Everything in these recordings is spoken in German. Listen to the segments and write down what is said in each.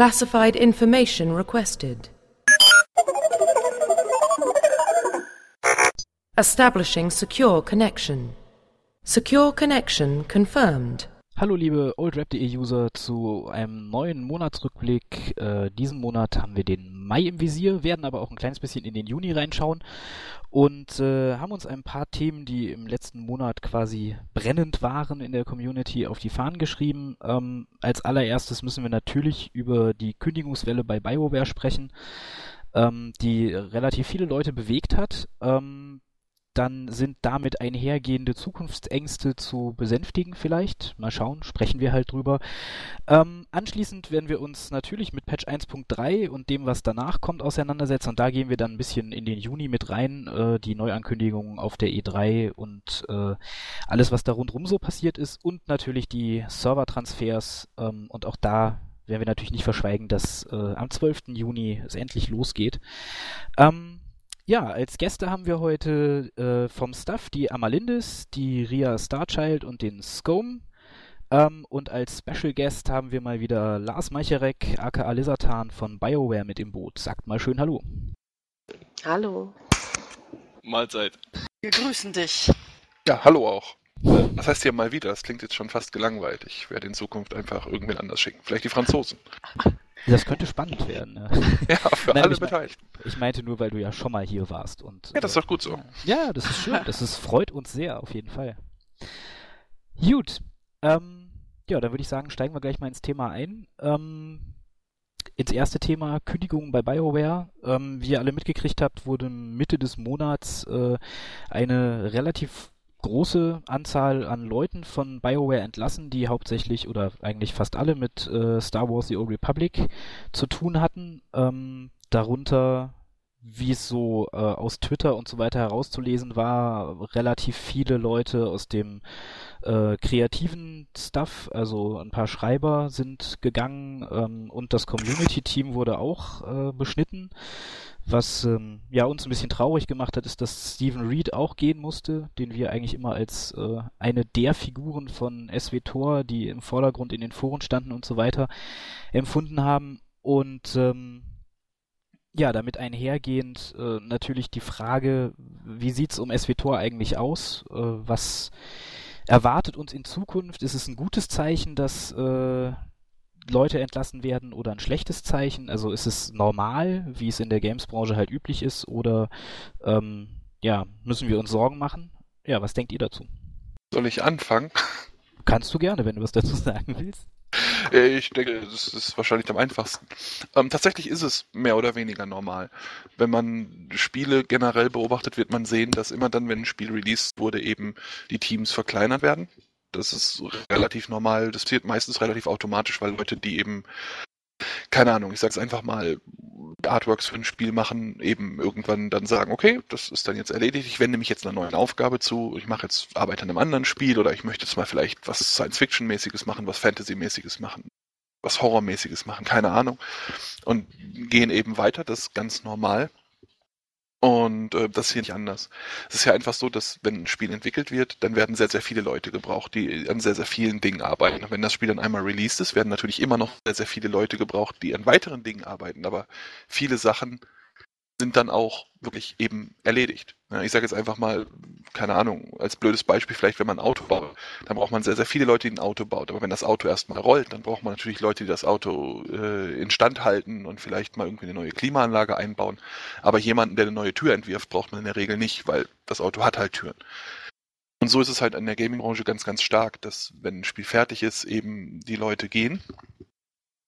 Classified information requested. Establishing secure connection. Secure connection confirmed. Hallo liebe oldrap.de-User zu einem neuen Monatsrückblick. Äh, diesen Monat haben wir den Mai im Visier, werden aber auch ein kleines bisschen in den Juni reinschauen und äh, haben uns ein paar Themen, die im letzten Monat quasi brennend waren in der Community, auf die Fahnen geschrieben. Ähm, als allererstes müssen wir natürlich über die Kündigungswelle bei BioWare sprechen, ähm, die relativ viele Leute bewegt hat. Ähm, dann sind damit einhergehende Zukunftsängste zu besänftigen vielleicht. Mal schauen, sprechen wir halt drüber. Ähm, anschließend werden wir uns natürlich mit Patch 1.3 und dem, was danach kommt, auseinandersetzen. Und da gehen wir dann ein bisschen in den Juni mit rein, äh, die Neuankündigungen auf der E3 und äh, alles, was da rundherum so passiert ist. Und natürlich die Servertransfers. Ähm, und auch da werden wir natürlich nicht verschweigen, dass äh, am 12. Juni es endlich losgeht. Ähm, ja, als Gäste haben wir heute äh, vom Staff die Amalindis, die Ria Starchild und den Scome. Ähm, und als Special Guest haben wir mal wieder Lars Meicherek, aka Lizartan von BioWare mit im Boot. Sagt mal schön Hallo. Hallo. Mahlzeit. Wir grüßen dich. Ja, hallo auch. Was heißt hier mal wieder? Das klingt jetzt schon fast gelangweilt. Ich werde in Zukunft einfach irgendwen anders schicken. Vielleicht die Franzosen. Das könnte spannend werden. Ne? Ja, für Nein, alle ich mein- Beteiligten. Ich meinte nur, weil du ja schon mal hier warst. Und, Ja, das ist doch gut so. Ja, das ist schön. Das ist, freut uns sehr, auf jeden Fall. Gut. Ähm, ja, dann würde ich sagen, steigen wir gleich mal ins Thema ein. Ähm, ins erste Thema Kündigungen bei BioWare. Ähm, wie ihr alle mitgekriegt habt, wurde Mitte des Monats äh, eine relativ große Anzahl an Leuten von BioWare entlassen, die hauptsächlich oder eigentlich fast alle mit äh, Star Wars The Old Republic zu tun hatten. Ähm, darunter, wie es so äh, aus Twitter und so weiter herauszulesen war, relativ viele Leute aus dem äh, kreativen Stuff, also ein paar Schreiber sind gegangen ähm, und das Community-Team wurde auch äh, beschnitten. Was ähm, ja uns ein bisschen traurig gemacht hat, ist, dass Stephen Reed auch gehen musste, den wir eigentlich immer als äh, eine der Figuren von SWTOR, die im Vordergrund in den Foren standen und so weiter, empfunden haben. Und ähm, ja, damit einhergehend äh, natürlich die Frage, wie sieht's um SWTOR eigentlich aus? Äh, was erwartet uns in Zukunft? Ist es ein gutes Zeichen, dass äh, Leute entlassen werden oder ein schlechtes Zeichen? Also ist es normal, wie es in der Games-Branche halt üblich ist, oder ähm, ja, müssen wir uns Sorgen machen? Ja, was denkt ihr dazu? Soll ich anfangen? Kannst du gerne, wenn du was dazu sagen willst. Äh, Ich denke, das ist wahrscheinlich am einfachsten. Ähm, tatsächlich ist es mehr oder weniger normal. Wenn man Spiele generell beobachtet, wird man sehen, dass immer dann, wenn ein Spiel released wurde, eben die Teams verkleinert werden. Das ist relativ normal. Das passiert meistens relativ automatisch, weil Leute, die eben, keine Ahnung, ich sag's einfach mal, Artworks für ein Spiel machen, eben irgendwann dann sagen, okay, das ist dann jetzt erledigt, ich wende mich jetzt einer neuen Aufgabe zu, ich mache jetzt, arbeite an einem anderen Spiel oder ich möchte jetzt mal vielleicht was Science-Fiction-mäßiges machen, was Fantasy-mäßiges machen, was Horrormäßiges machen, keine Ahnung. Und gehen eben weiter, das ist ganz normal. Und äh, das ist hier nicht anders. Es ist ja einfach so, dass wenn ein Spiel entwickelt wird, dann werden sehr, sehr viele Leute gebraucht, die an sehr, sehr vielen Dingen arbeiten. Und wenn das Spiel dann einmal released ist, werden natürlich immer noch sehr, sehr viele Leute gebraucht, die an weiteren Dingen arbeiten. Aber viele Sachen sind dann auch wirklich eben erledigt. Ich sage jetzt einfach mal, keine Ahnung, als blödes Beispiel vielleicht, wenn man ein Auto baut, dann braucht man sehr, sehr viele Leute, die ein Auto baut. Aber wenn das Auto erstmal rollt, dann braucht man natürlich Leute, die das Auto äh, instand halten und vielleicht mal irgendwie eine neue Klimaanlage einbauen. Aber jemanden, der eine neue Tür entwirft, braucht man in der Regel nicht, weil das Auto hat halt Türen. Und so ist es halt in der Gaming-Branche ganz, ganz stark, dass wenn ein Spiel fertig ist, eben die Leute gehen.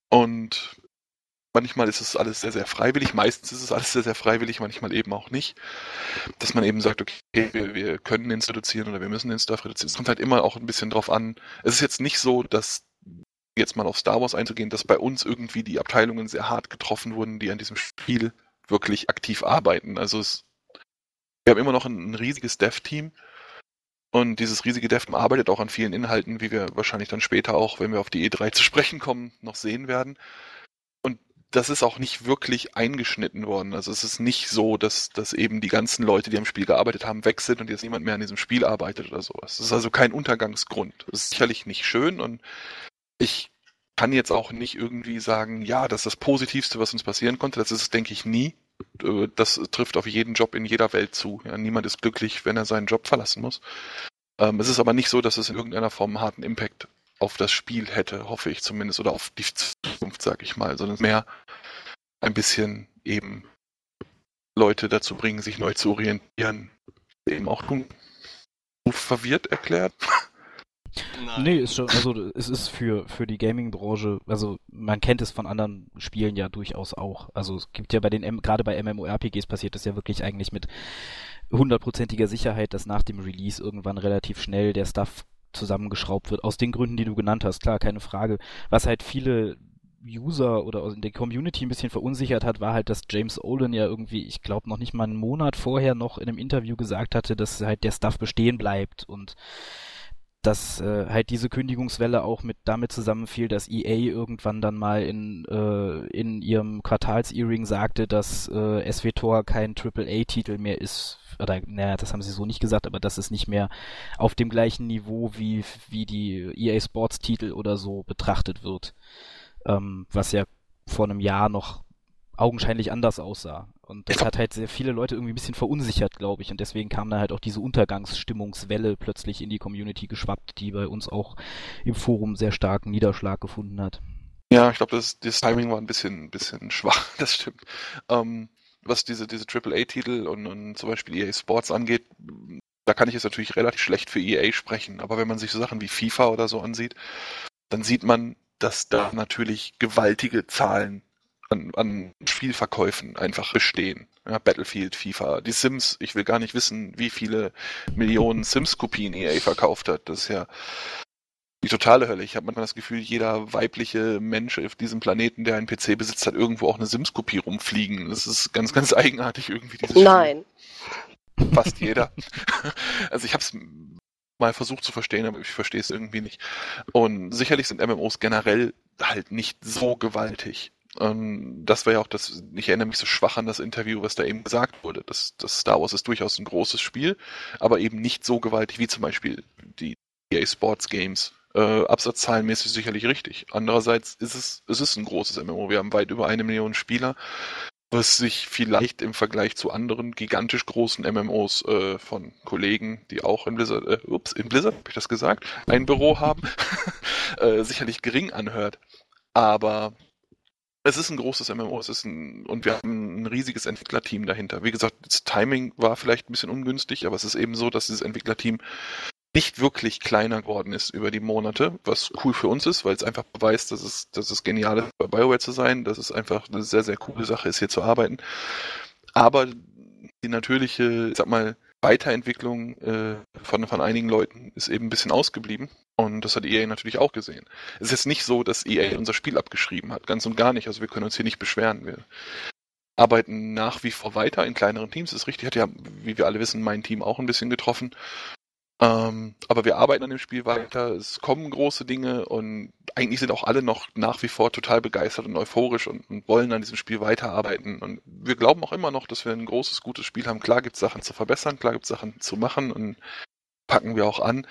Und manchmal ist es alles sehr, sehr freiwillig. Meistens ist es alles sehr, sehr freiwillig, manchmal eben auch nicht. Dass man eben sagt, okay, wir, wir können Inst reduzieren oder wir müssen den Stuff reduzieren. Es kommt halt immer auch ein bisschen drauf an. Es ist jetzt nicht so, dass jetzt mal auf Star Wars einzugehen, dass bei uns irgendwie die Abteilungen sehr hart getroffen wurden, die an diesem Spiel wirklich aktiv arbeiten. Also es, wir haben immer noch ein, ein riesiges Dev-Team und dieses riesige Dev-Team arbeitet auch an vielen Inhalten, wie wir wahrscheinlich dann später auch, wenn wir auf die E3 zu sprechen kommen, noch sehen werden. Das ist auch nicht wirklich eingeschnitten worden. Also es ist nicht so, dass, dass eben die ganzen Leute, die am Spiel gearbeitet haben, weg sind und jetzt niemand mehr an diesem Spiel arbeitet oder sowas. Das ist also kein Untergangsgrund. Das ist sicherlich nicht schön und ich kann jetzt auch nicht irgendwie sagen, ja, das ist das Positivste, was uns passieren konnte. Das ist es, denke ich, nie. Äh, das trifft auf jeden Job in jeder Welt zu. Ja, niemand ist glücklich, wenn er seinen Job verlassen muss. Ähm, es ist aber nicht so, dass es in irgendeiner Form einen harten Impact auf das Spiel hätte, hoffe ich zumindest, oder auf die Zukunft, sag ich mal, sondern mehr ein bisschen eben Leute dazu bringen, sich neu zu orientieren, eben auch tun. Verwirrt erklärt. Nein. Nee, ist schon, also es ist für, für die Gaming-Branche, also man kennt es von anderen Spielen ja durchaus auch. Also es gibt ja bei den, gerade bei MMORPGs passiert es ja wirklich eigentlich mit hundertprozentiger Sicherheit, dass nach dem Release irgendwann relativ schnell der Stuff zusammengeschraubt wird, aus den Gründen, die du genannt hast, klar, keine Frage. Was halt viele User oder in der Community ein bisschen verunsichert hat, war halt, dass James Olin ja irgendwie, ich glaube, noch nicht mal einen Monat vorher noch in einem Interview gesagt hatte, dass halt der Stuff bestehen bleibt und dass äh, halt diese Kündigungswelle auch mit damit zusammenfiel, dass EA irgendwann dann mal in, äh, in ihrem Quartals-Earring sagte, dass äh, SWTOR kein AAA-Titel mehr ist. Oder, naja, das haben sie so nicht gesagt, aber dass es nicht mehr auf dem gleichen Niveau wie, wie die EA Sports-Titel oder so betrachtet wird. Ähm, was ja vor einem Jahr noch augenscheinlich anders aussah. Und das hat halt sehr viele Leute irgendwie ein bisschen verunsichert, glaube ich. Und deswegen kam da halt auch diese Untergangsstimmungswelle plötzlich in die Community geschwappt, die bei uns auch im Forum sehr starken Niederschlag gefunden hat. Ja, ich glaube, das, das Timing war ein bisschen, bisschen schwach, das stimmt. Ähm, was diese, diese AAA-Titel und, und zum Beispiel EA Sports angeht, da kann ich jetzt natürlich relativ schlecht für EA sprechen. Aber wenn man sich so Sachen wie FIFA oder so ansieht, dann sieht man, dass da natürlich gewaltige Zahlen an, an Spielverkäufen einfach bestehen. Ja, Battlefield, FIFA, die Sims, ich will gar nicht wissen, wie viele Millionen Sims-Kopien EA verkauft hat. Das ist ja die totale Hölle. Ich habe manchmal das Gefühl, jeder weibliche Mensch auf diesem Planeten, der einen PC besitzt, hat irgendwo auch eine Sims-Kopie rumfliegen. Das ist ganz, ganz eigenartig irgendwie. Dieses Nein. Spiel. Fast jeder. also ich habe es mal versucht zu verstehen, aber ich verstehe es irgendwie nicht. Und sicherlich sind MMOs generell halt nicht so gewaltig. Ähm, das war ja auch das, ich erinnere mich so schwach an das Interview, was da eben gesagt wurde. Das, das Star Wars ist durchaus ein großes Spiel, aber eben nicht so gewaltig wie zum Beispiel die EA Sports Games. Äh, absatzzahlenmäßig sicherlich richtig. Andererseits ist es, es ist ein großes MMO. Wir haben weit über eine Million Spieler, was sich vielleicht im Vergleich zu anderen gigantisch großen MMOs äh, von Kollegen, die auch in Blizzard, äh, ups, in Blizzard, habe ich das gesagt, ein Büro haben, äh, sicherlich gering anhört. Aber es ist ein großes MMO, es ist ein, und wir haben ein riesiges Entwicklerteam dahinter. Wie gesagt, das Timing war vielleicht ein bisschen ungünstig, aber es ist eben so, dass dieses Entwicklerteam nicht wirklich kleiner geworden ist über die Monate, was cool für uns ist, weil es einfach beweist, dass es, dass es genial ist, bei BioWare zu sein, dass es einfach eine sehr, sehr coole Sache ist, hier zu arbeiten. Aber die natürliche, ich sag mal, Weiterentwicklung äh, von, von einigen Leuten ist eben ein bisschen ausgeblieben. Und das hat EA natürlich auch gesehen. Es ist jetzt nicht so, dass EA unser Spiel abgeschrieben hat, ganz und gar nicht. Also wir können uns hier nicht beschweren. Wir arbeiten nach wie vor weiter in kleineren Teams. Das ist richtig, hat ja, wie wir alle wissen, mein Team auch ein bisschen getroffen. Ähm, aber wir arbeiten an dem Spiel weiter, es kommen große Dinge und eigentlich sind auch alle noch nach wie vor total begeistert und euphorisch und, und wollen an diesem Spiel weiterarbeiten. Und wir glauben auch immer noch, dass wir ein großes, gutes Spiel haben. Klar gibt es Sachen zu verbessern, klar gibt es Sachen zu machen und packen wir auch an.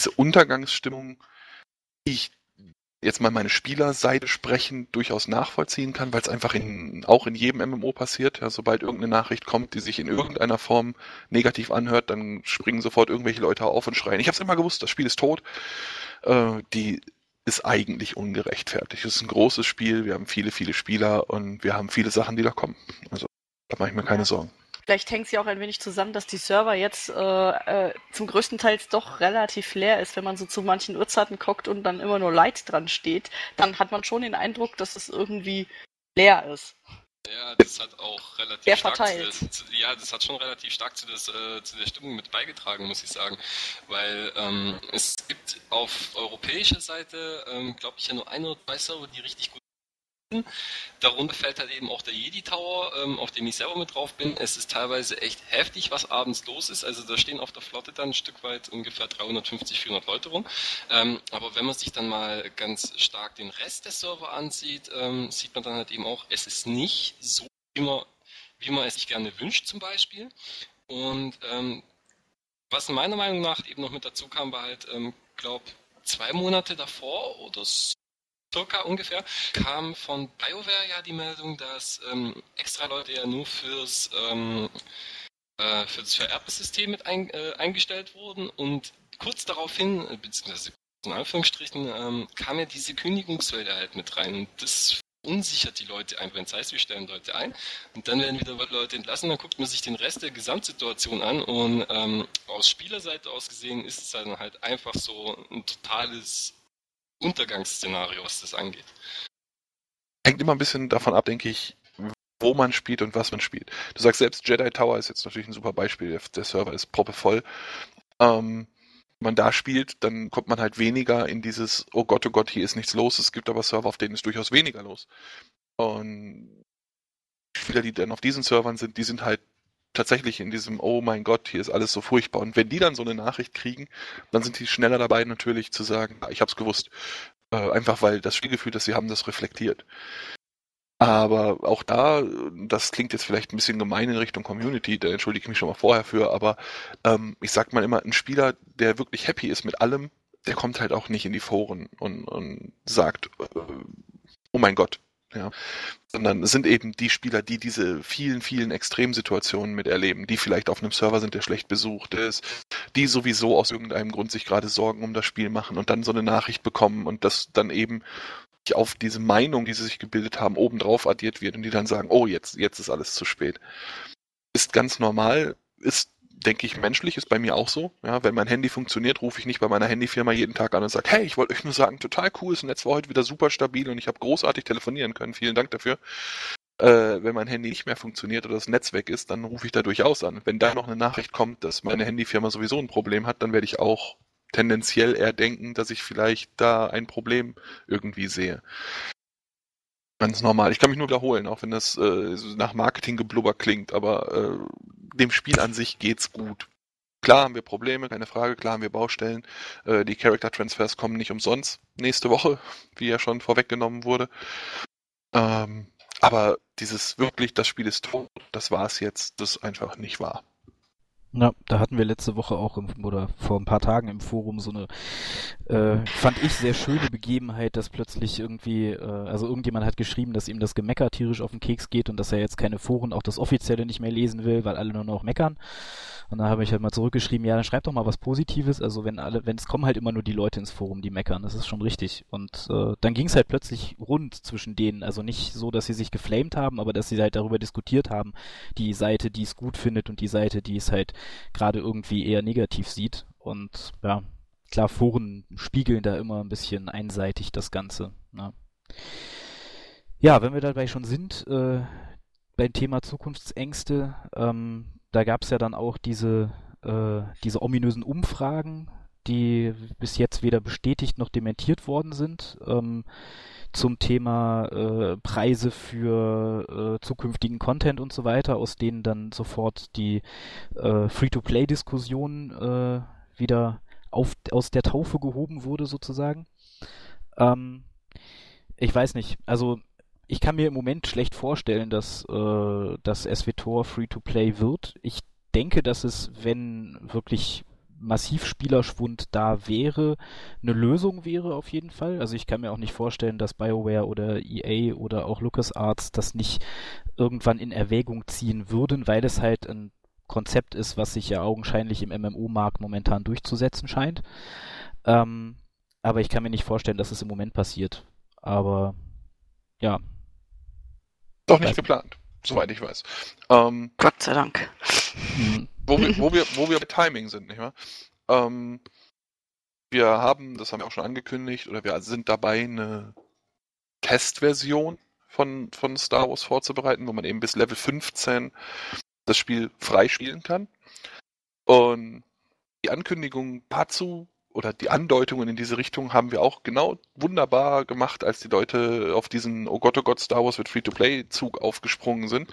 diese Untergangsstimmung, die ich jetzt mal meine Spielerseite sprechen, durchaus nachvollziehen kann, weil es einfach in, auch in jedem MMO passiert. Ja, sobald irgendeine Nachricht kommt, die sich in irgendeiner Form negativ anhört, dann springen sofort irgendwelche Leute auf und schreien. Ich habe es immer gewusst, das Spiel ist tot. Äh, die ist eigentlich ungerechtfertigt. Es ist ein großes Spiel, wir haben viele, viele Spieler und wir haben viele Sachen, die da kommen. Also da mache ich mir keine Sorgen. Vielleicht hängt es ja auch ein wenig zusammen, dass die Server jetzt äh, äh, zum größten Teil doch relativ leer ist. Wenn man so zu manchen Uhrzeiten guckt und dann immer nur Light dran steht, dann hat man schon den Eindruck, dass es irgendwie leer ist. Ja, das hat auch relativ Sehr stark verteilt. Zu, zu, ja, das hat schon relativ stark zu, das, äh, zu der Stimmung mit beigetragen, muss ich sagen. Weil ähm, es gibt auf europäischer Seite, ähm, glaube ich, ja nur ein oder zwei Server, die richtig gut Darunter fällt halt eben auch der Jedi Tower, ähm, auf dem ich selber mit drauf bin. Es ist teilweise echt heftig, was abends los ist. Also da stehen auf der Flotte dann ein Stück weit ungefähr 350, 400 Leute rum. Ähm, aber wenn man sich dann mal ganz stark den Rest der Server ansieht, ähm, sieht man dann halt eben auch, es ist nicht so, wie man, wie man es sich gerne wünscht zum Beispiel. Und ähm, was meiner Meinung nach eben noch mit dazu kam, war halt, ähm, glaube zwei Monate davor oder so circa ungefähr, kam von BioWare ja die Meldung, dass ähm, extra Leute ja nur fürs, ähm, äh, für das mit ein, äh, eingestellt wurden und kurz daraufhin, äh, beziehungsweise in Anführungsstrichen, ähm, kam ja diese Kündigungswelle halt mit rein. Und das unsichert die Leute einfach. Das heißt, wir stellen Leute ein und dann werden wieder Leute entlassen. Dann guckt man sich den Rest der Gesamtsituation an und ähm, aus Spielerseite aus gesehen ist es dann halt einfach so ein totales Untergangsszenario, was das angeht. Hängt immer ein bisschen davon ab, denke ich, wo man spielt und was man spielt. Du sagst selbst, Jedi Tower ist jetzt natürlich ein super Beispiel. Der Server ist proppevoll. Ähm, wenn man da spielt, dann kommt man halt weniger in dieses, oh Gott, oh Gott, hier ist nichts los. Es gibt aber Server, auf denen ist durchaus weniger los. Und Spieler, die dann auf diesen Servern sind, die sind halt tatsächlich in diesem, oh mein Gott, hier ist alles so furchtbar. Und wenn die dann so eine Nachricht kriegen, dann sind die schneller dabei natürlich zu sagen, ich hab's gewusst. Äh, einfach weil das Spielgefühl, das sie haben, das reflektiert. Aber auch da, das klingt jetzt vielleicht ein bisschen gemein in Richtung Community, da entschuldige ich mich schon mal vorher für, aber ähm, ich sag mal immer, ein Spieler, der wirklich happy ist mit allem, der kommt halt auch nicht in die Foren und, und sagt, äh, oh mein Gott, ja, sondern es sind eben die Spieler, die diese vielen, vielen Extremsituationen miterleben, die vielleicht auf einem Server sind, der schlecht besucht ist, die sowieso aus irgendeinem Grund sich gerade Sorgen um das Spiel machen und dann so eine Nachricht bekommen und das dann eben auf diese Meinung, die sie sich gebildet haben, obendrauf addiert wird und die dann sagen, oh, jetzt, jetzt ist alles zu spät. Ist ganz normal, ist, denke ich, menschlich, ist bei mir auch so. Ja, wenn mein Handy funktioniert, rufe ich nicht bei meiner Handyfirma jeden Tag an und sage, hey, ich wollte euch nur sagen, total cool, das Netz war heute wieder super stabil und ich habe großartig telefonieren können. Vielen Dank dafür. Äh, wenn mein Handy nicht mehr funktioniert oder das Netz weg ist, dann rufe ich da durchaus an. Wenn da noch eine Nachricht kommt, dass meine Handyfirma sowieso ein Problem hat, dann werde ich auch tendenziell eher denken, dass ich vielleicht da ein Problem irgendwie sehe. Ganz normal. Ich kann mich nur wiederholen, auch wenn das äh, nach Marketinggeblubber klingt, aber äh, dem Spiel an sich geht's gut. Klar haben wir Probleme, keine Frage, klar haben wir Baustellen. Äh, die Character Transfers kommen nicht umsonst nächste Woche, wie ja schon vorweggenommen wurde. Ähm, aber dieses wirklich, das Spiel ist tot, das war es jetzt, das ist einfach nicht wahr. Ja, da hatten wir letzte Woche auch im, oder vor ein paar Tagen im Forum so eine, äh, fand ich sehr schöne Begebenheit, dass plötzlich irgendwie, äh, also irgendjemand hat geschrieben, dass ihm das Gemecker tierisch auf den Keks geht und dass er jetzt keine Foren, auch das offizielle nicht mehr lesen will, weil alle nur noch meckern. Und dann habe ich halt mal zurückgeschrieben, ja, dann schreib doch mal was Positives. Also wenn alle, wenn es kommen halt immer nur die Leute ins Forum, die meckern, das ist schon richtig. Und äh, dann ging es halt plötzlich rund zwischen denen. Also nicht so, dass sie sich geflamed haben, aber dass sie halt darüber diskutiert haben, die Seite, die es gut findet und die Seite, die es halt gerade irgendwie eher negativ sieht. Und ja, klar, Foren spiegeln da immer ein bisschen einseitig das Ganze. Ne? Ja, wenn wir dabei schon sind, äh, beim Thema Zukunftsängste, ähm, da gab es ja dann auch diese, äh, diese ominösen Umfragen, die bis jetzt weder bestätigt noch dementiert worden sind. Ähm, zum Thema äh, Preise für äh, zukünftigen Content und so weiter, aus denen dann sofort die äh, Free-to-Play-Diskussion äh, wieder auf, aus der Taufe gehoben wurde, sozusagen. Ähm, ich weiß nicht, also ich kann mir im Moment schlecht vorstellen, dass äh, das SWTOR Free-to-Play wird. Ich denke, dass es, wenn wirklich massiv Spielerschwund da wäre, eine Lösung wäre auf jeden Fall. Also ich kann mir auch nicht vorstellen, dass BioWare oder EA oder auch LucasArts das nicht irgendwann in Erwägung ziehen würden, weil es halt ein Konzept ist, was sich ja augenscheinlich im MMO-Markt momentan durchzusetzen scheint. Ähm, aber ich kann mir nicht vorstellen, dass es im Moment passiert. Aber ja. Doch nicht geplant, soweit ich weiß. Ähm, Gott sei Dank. Mhm wo wir, wo wir, wo wir bei Timing sind, nicht wahr? Ähm, wir haben, das haben wir auch schon angekündigt, oder wir sind dabei, eine Testversion von, von Star Wars vorzubereiten, wo man eben bis Level 15 das Spiel freispielen kann. Und die Ankündigung dazu oder die Andeutungen in diese Richtung haben wir auch genau wunderbar gemacht, als die Leute auf diesen Oh Gott, oh Gott, Star Wars wird Free-to-Play-Zug aufgesprungen sind.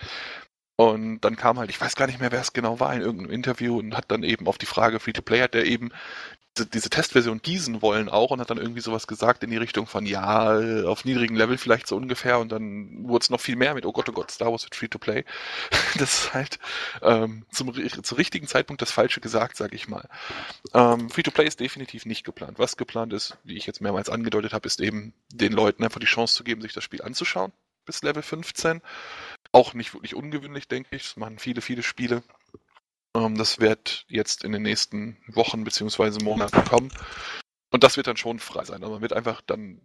Und dann kam halt, ich weiß gar nicht mehr, wer es genau war, in irgendeinem Interview und hat dann eben auf die Frage Free-to-Play hat er eben diese, diese Testversion gießen wollen auch und hat dann irgendwie sowas gesagt in die Richtung von, ja, auf niedrigem Level vielleicht so ungefähr und dann wurde es noch viel mehr mit, oh Gott, oh Gott, Star Wars wird Free-to-Play. Das ist halt ähm, zum, zum richtigen Zeitpunkt das Falsche gesagt, sag ich mal. Ähm, Free-to-Play ist definitiv nicht geplant. Was geplant ist, wie ich jetzt mehrmals angedeutet habe, ist eben den Leuten einfach die Chance zu geben, sich das Spiel anzuschauen bis Level 15. Auch nicht wirklich ungewöhnlich, denke ich. Das machen viele, viele Spiele. Ähm, das wird jetzt in den nächsten Wochen bzw. Monaten kommen. Und das wird dann schon frei sein. Also man wird einfach dann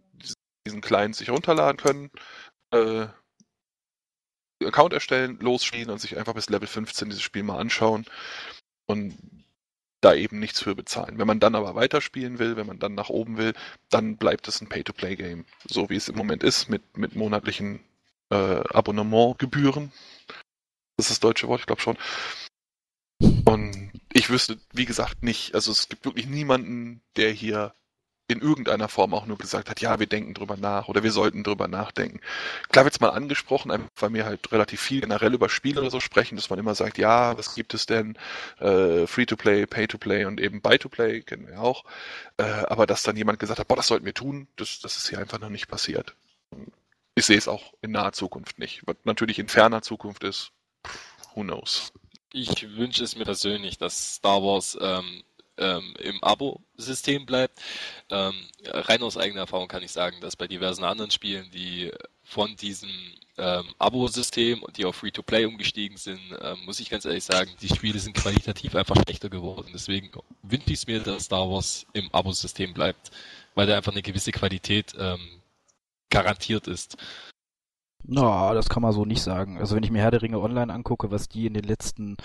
diesen Client sich runterladen können, äh, Account erstellen, losspielen und sich einfach bis Level 15 dieses Spiel mal anschauen und da eben nichts für bezahlen. Wenn man dann aber weiterspielen will, wenn man dann nach oben will, dann bleibt es ein Pay-to-Play-Game, so wie es im Moment ist, mit, mit monatlichen äh, Abonnementgebühren. Das ist das deutsche Wort, ich glaube schon. Und ich wüsste, wie gesagt, nicht, also es gibt wirklich niemanden, der hier in irgendeiner Form auch nur gesagt hat, ja, wir denken drüber nach oder wir sollten drüber nachdenken. Klar wird's mal angesprochen, einfach weil wir halt relativ viel generell über Spiele oder so sprechen, dass man immer sagt, ja, was gibt es denn? Äh, Free-to-Play, Pay-to-Play und eben Buy-to-Play, kennen wir auch. Äh, aber dass dann jemand gesagt hat, boah, das sollten wir tun, das, das ist hier einfach noch nicht passiert. Ich sehe es auch in naher Zukunft nicht. Was natürlich in ferner Zukunft ist, who knows. Ich wünsche es mir persönlich, dass Star Wars ähm, ähm, im Abo-System bleibt. Ähm, rein aus eigener Erfahrung kann ich sagen, dass bei diversen anderen Spielen, die von diesem ähm, Abo-System und die auf Free-to-Play umgestiegen sind, ähm, muss ich ganz ehrlich sagen, die Spiele sind qualitativ einfach schlechter geworden. Deswegen wünsche ich es mir, dass Star Wars im Abo-System bleibt, weil da einfach eine gewisse Qualität ähm, garantiert ist. Na, no, das kann man so nicht sagen. Also wenn ich mir Herr der Ringe online angucke, was die in den letzten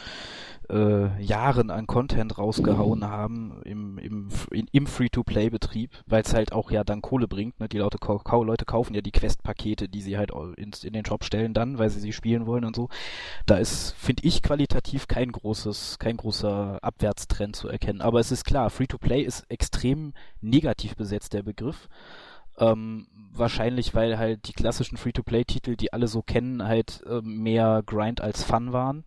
äh, Jahren an Content rausgehauen haben im, im, im Free-to-Play-Betrieb, weil es halt auch ja dann Kohle bringt. Ne? Die Leute, Leute kaufen ja die Quest-Pakete, die sie halt in, in den Shop stellen dann, weil sie sie spielen wollen und so. Da ist, finde ich, qualitativ kein großes, kein großer Abwärtstrend zu erkennen. Aber es ist klar, Free-to-Play ist extrem negativ besetzt, der Begriff. Ähm, wahrscheinlich, weil halt die klassischen Free-to-Play-Titel, die alle so kennen, halt äh, mehr Grind als Fun waren.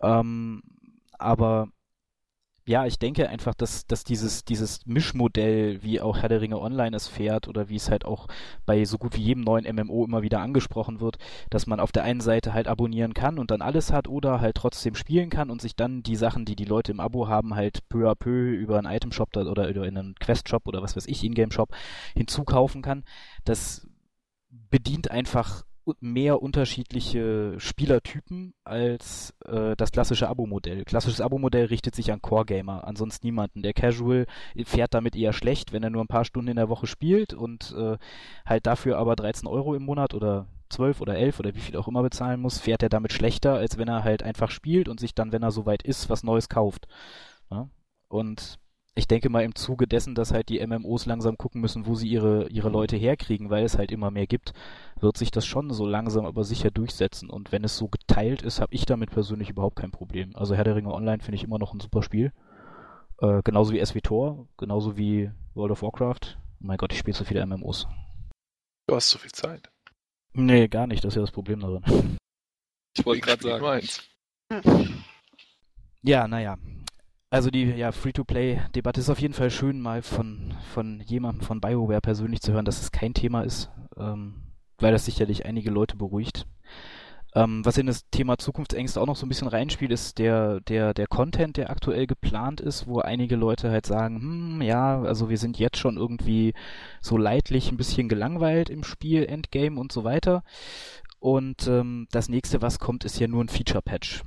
Ähm, aber ja, ich denke einfach, dass, dass dieses, dieses Mischmodell, wie auch Herr der Ringe Online es fährt oder wie es halt auch bei so gut wie jedem neuen MMO immer wieder angesprochen wird, dass man auf der einen Seite halt abonnieren kann und dann alles hat oder halt trotzdem spielen kann und sich dann die Sachen, die die Leute im Abo haben, halt peu à peu über einen Item-Shop oder über einen Quest-Shop oder was weiß ich, Ingame-Shop hinzukaufen kann. Das bedient einfach mehr unterschiedliche Spielertypen als äh, das klassische Abo-Modell. Klassisches Abo-Modell richtet sich an Core-Gamer, ansonsten niemanden. Der Casual fährt damit eher schlecht, wenn er nur ein paar Stunden in der Woche spielt und äh, halt dafür aber 13 Euro im Monat oder 12 oder 11 oder wie viel auch immer bezahlen muss, fährt er damit schlechter, als wenn er halt einfach spielt und sich dann, wenn er soweit ist, was Neues kauft. Ja? Und ich denke mal im Zuge dessen, dass halt die MMOs langsam gucken müssen, wo sie ihre, ihre Leute herkriegen, weil es halt immer mehr gibt, wird sich das schon so langsam aber sicher durchsetzen. Und wenn es so geteilt ist, habe ich damit persönlich überhaupt kein Problem. Also Herr der Ringe Online finde ich immer noch ein super Spiel. Äh, genauso wie SWTOR, genauso wie World of Warcraft. Oh mein Gott, ich spiele so viele MMOs. Du hast zu viel Zeit. Nee, gar nicht, das ist ja das Problem darin. Ich wollte gerade sagen. Ja, naja. Also die ja, Free-to-Play-Debatte ist auf jeden Fall schön, mal von, von jemandem von BioWare persönlich zu hören, dass es kein Thema ist, ähm, weil das sicherlich einige Leute beruhigt. Ähm, was in das Thema Zukunftsängste auch noch so ein bisschen reinspielt, ist der, der, der Content, der aktuell geplant ist, wo einige Leute halt sagen, hm, ja, also wir sind jetzt schon irgendwie so leidlich ein bisschen gelangweilt im Spiel, Endgame und so weiter. Und ähm, das nächste, was kommt, ist ja nur ein Feature-Patch.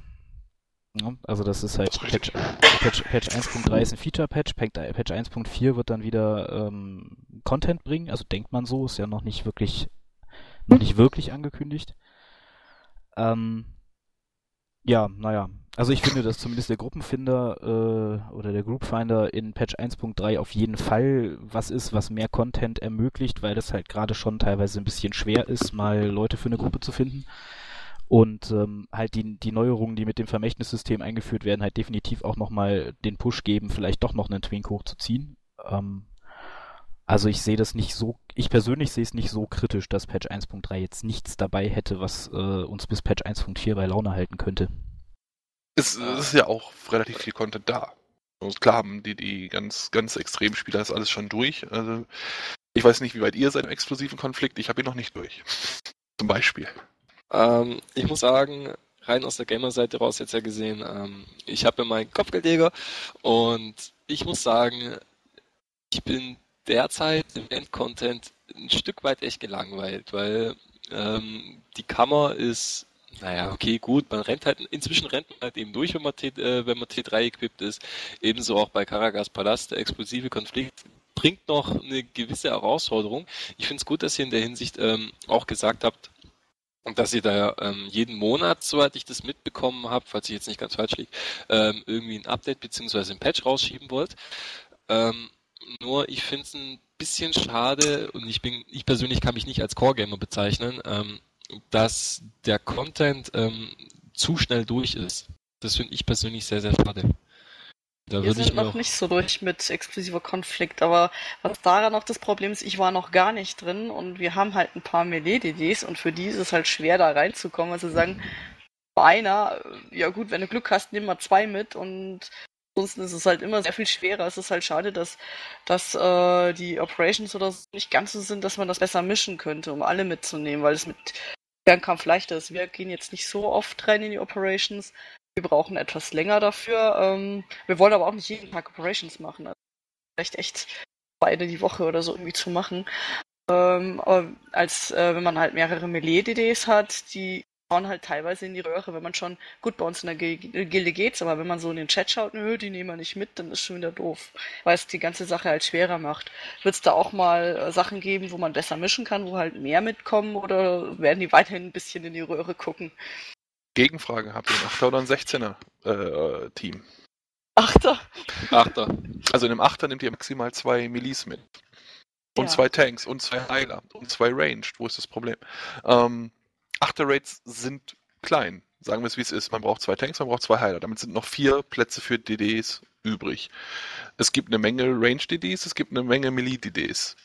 Also das ist halt Patch, Patch, Patch 1.3 ist ein Feature-Patch, Patch 1.4 wird dann wieder ähm, Content bringen, also denkt man so, ist ja noch nicht wirklich noch nicht wirklich angekündigt. Ähm, ja, naja. Also ich finde, dass zumindest der Gruppenfinder äh, oder der Groupfinder in Patch 1.3 auf jeden Fall was ist, was mehr Content ermöglicht, weil das halt gerade schon teilweise ein bisschen schwer ist, mal Leute für eine Gruppe zu finden. Und ähm, halt die, die Neuerungen, die mit dem Vermächtnissystem eingeführt werden, halt definitiv auch nochmal den Push geben, vielleicht doch noch einen Twink hochzuziehen. Ähm, also ich sehe das nicht so, ich persönlich sehe es nicht so kritisch, dass Patch 1.3 jetzt nichts dabei hätte, was äh, uns bis Patch 1.4 bei Laune halten könnte. Es, es ist ja auch relativ viel Content da. Und klar haben die, die ganz, ganz extremen Spieler das alles schon durch. Also, ich weiß nicht, wie weit ihr seid im explosiven Konflikt. Ich habe ihn noch nicht durch. Zum Beispiel. Ähm, ich muss sagen, rein aus der Gamer-Seite raus jetzt ja gesehen, ähm, ich habe meinen Kopfgeldjäger und ich muss sagen, ich bin derzeit im Endcontent ein Stück weit echt gelangweilt, weil ähm, die Kammer ist, naja, okay, gut, man rennt halt, inzwischen rennt man halt eben durch, wenn man, T, äh, wenn man T3 equipped ist. Ebenso auch bei Karagas Palast, der explosive Konflikt bringt noch eine gewisse Herausforderung. Ich finde es gut, dass ihr in der Hinsicht ähm, auch gesagt habt, dass ihr da ähm, jeden Monat, soweit ich das mitbekommen habe, falls ich jetzt nicht ganz falsch liege, ähm, irgendwie ein Update bzw. ein Patch rausschieben wollt. Ähm, nur ich finde es ein bisschen schade und ich bin, ich persönlich kann mich nicht als Core-Gamer bezeichnen, ähm, dass der Content ähm, zu schnell durch ist. Das finde ich persönlich sehr, sehr schade. Da Wir sind noch nicht so durch mit exklusiver Konflikt, aber was daran noch das Problem ist, ich war noch gar nicht drin und wir haben halt ein paar Melee-DDs und für die ist es halt schwer da reinzukommen, weil sie sagen, bei einer, ja gut, wenn du Glück hast, nimm mal zwei mit und ansonsten ist es halt immer sehr viel schwerer. Es ist halt schade, dass, dass äh, die Operations oder so nicht ganz so sind, dass man das besser mischen könnte, um alle mitzunehmen, weil es mit Fernkampf leichter ist. Wir gehen jetzt nicht so oft rein in die Operations. Wir brauchen etwas länger dafür. Ähm, wir wollen aber auch nicht jeden Tag Operations machen. Also vielleicht echt beide die Woche oder so irgendwie zu machen. Ähm, aber als äh, wenn man halt mehrere Melee-DDs hat, die schauen halt teilweise in die Röhre, wenn man schon, gut, bei uns in der Gilde geht's, aber wenn man so in den Chat schaut, nö, die nehmen wir nicht mit, dann ist schon wieder doof, weil es die ganze Sache halt schwerer macht. Wird es da auch mal äh, Sachen geben, wo man besser mischen kann, wo halt mehr mitkommen oder werden die weiterhin ein bisschen in die Röhre gucken? Gegenfrage, habt ihr ein 8er oder ein 16er äh, Team? Achter. Achter. Also in einem Achter nimmt ihr maximal zwei Milis mit. Und ja. zwei Tanks und zwei Heiler und zwei Ranged. Wo ist das Problem? Ähm, Achter-Rates sind klein. Sagen wir es, wie es ist. Man braucht zwei Tanks, man braucht zwei Heiler. Damit sind noch vier Plätze für DDs übrig. Es gibt eine Menge Range-DDs, es gibt eine Menge Melee-DDs.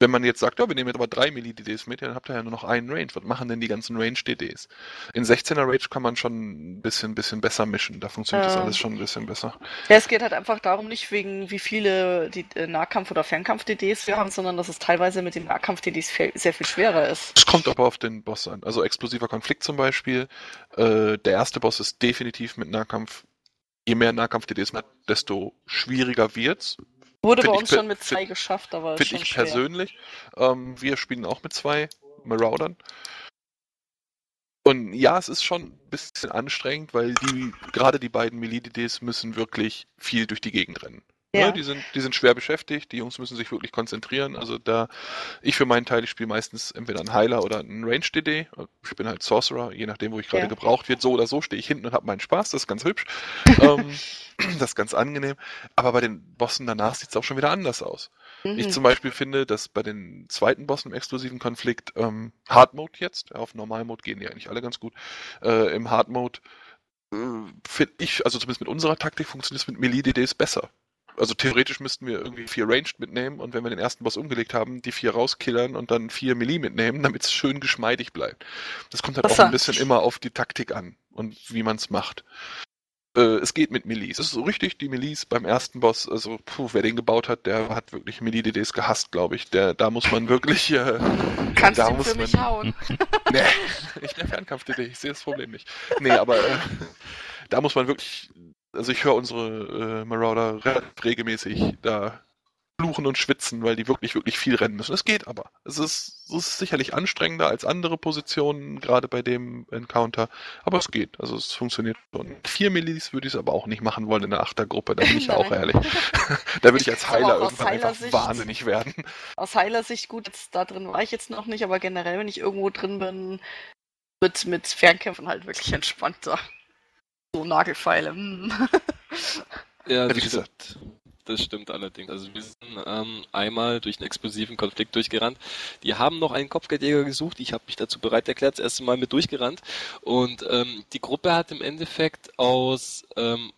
Wenn man jetzt sagt, ja, wir nehmen jetzt aber drei Melee-DDs mit, dann habt ihr ja nur noch einen Range. Was machen denn die ganzen Range-DDs? In 16er Range kann man schon ein bisschen, bisschen besser mischen. Da funktioniert ja. das alles schon ein bisschen besser. Ja, es geht halt einfach darum, nicht wegen wie viele die äh, Nahkampf- oder Fernkampf-DDs wir haben, sondern dass es teilweise mit den Nahkampf-DDs sehr viel schwerer ist. Es kommt aber auf den Boss an. Also explosiver Konflikt zum Beispiel. Äh, der erste Boss ist definitiv mit Nahkampf je mehr Nahkampf-DDs man hat, desto schwieriger wird's. Wurde find bei uns schon mit zwei find, geschafft, aber Finde ich schwer. persönlich. Ähm, wir spielen auch mit zwei Maraudern. Und ja, es ist schon ein bisschen anstrengend, weil die, gerade die beiden Melee-DDs müssen wirklich viel durch die Gegend rennen. Ja. Ne, die, sind, die sind schwer beschäftigt, die Jungs müssen sich wirklich konzentrieren. Also da, ich für meinen Teil, ich spiele meistens entweder einen Heiler oder einen Range-DD. Ich bin halt Sorcerer, je nachdem, wo ich gerade ja. gebraucht wird. So oder so stehe ich hinten und habe meinen Spaß, das ist ganz hübsch. ähm, das ist ganz angenehm. Aber bei den Bossen danach sieht es auch schon wieder anders aus. Mhm. Ich zum Beispiel finde, dass bei den zweiten Bossen im exklusiven Konflikt, ähm, Hard Mode jetzt, auf Normal Mode gehen die eigentlich alle ganz gut, äh, im Hard Mode äh, finde ich, also zumindest mit unserer Taktik funktioniert es mit Melee-DDs besser also theoretisch müssten wir irgendwie vier Ranged mitnehmen und wenn wir den ersten Boss umgelegt haben, die vier rauskillern und dann vier Melee mitnehmen, damit es schön geschmeidig bleibt. Das kommt halt Was auch ein bisschen immer auf die Taktik an und wie man es macht. Äh, es geht mit Melees. Es ist so richtig, die Melees beim ersten Boss, also puh, wer den gebaut hat, der hat wirklich Melee-DDs gehasst, glaube ich. Der, da muss man wirklich... Äh, Kannst da du muss für man, mich hauen? nee, ich bin Fernkampf-DD, ich sehe das Problem nicht. Nee, aber äh, da muss man wirklich also ich höre unsere äh, Marauder relativ regelmäßig da fluchen und schwitzen, weil die wirklich, wirklich viel rennen müssen. Es geht aber. Es ist, es ist sicherlich anstrengender als andere Positionen, gerade bei dem Encounter. Aber es geht. Also es funktioniert schon. Vier Millis würde ich es aber auch nicht machen wollen in der Achtergruppe, da bin ich auch ehrlich. da würde ich als Heiler irgendwann einfach wahnsinnig werden. Aus Heilersicht gut, jetzt da drin war ich jetzt noch nicht, aber generell, wenn ich irgendwo drin bin, wird mit Fernkämpfen halt wirklich entspannter. So Nagelfeile. Hm. ja, das stimmt. Das stimmt allerdings. Also wir sind ähm, einmal durch einen explosiven Konflikt durchgerannt. Die haben noch einen Kopfgeldjäger gesucht. Ich habe mich dazu bereit erklärt, das erste Mal mit durchgerannt. Und ähm, die Gruppe hat im Endeffekt aus, ähm,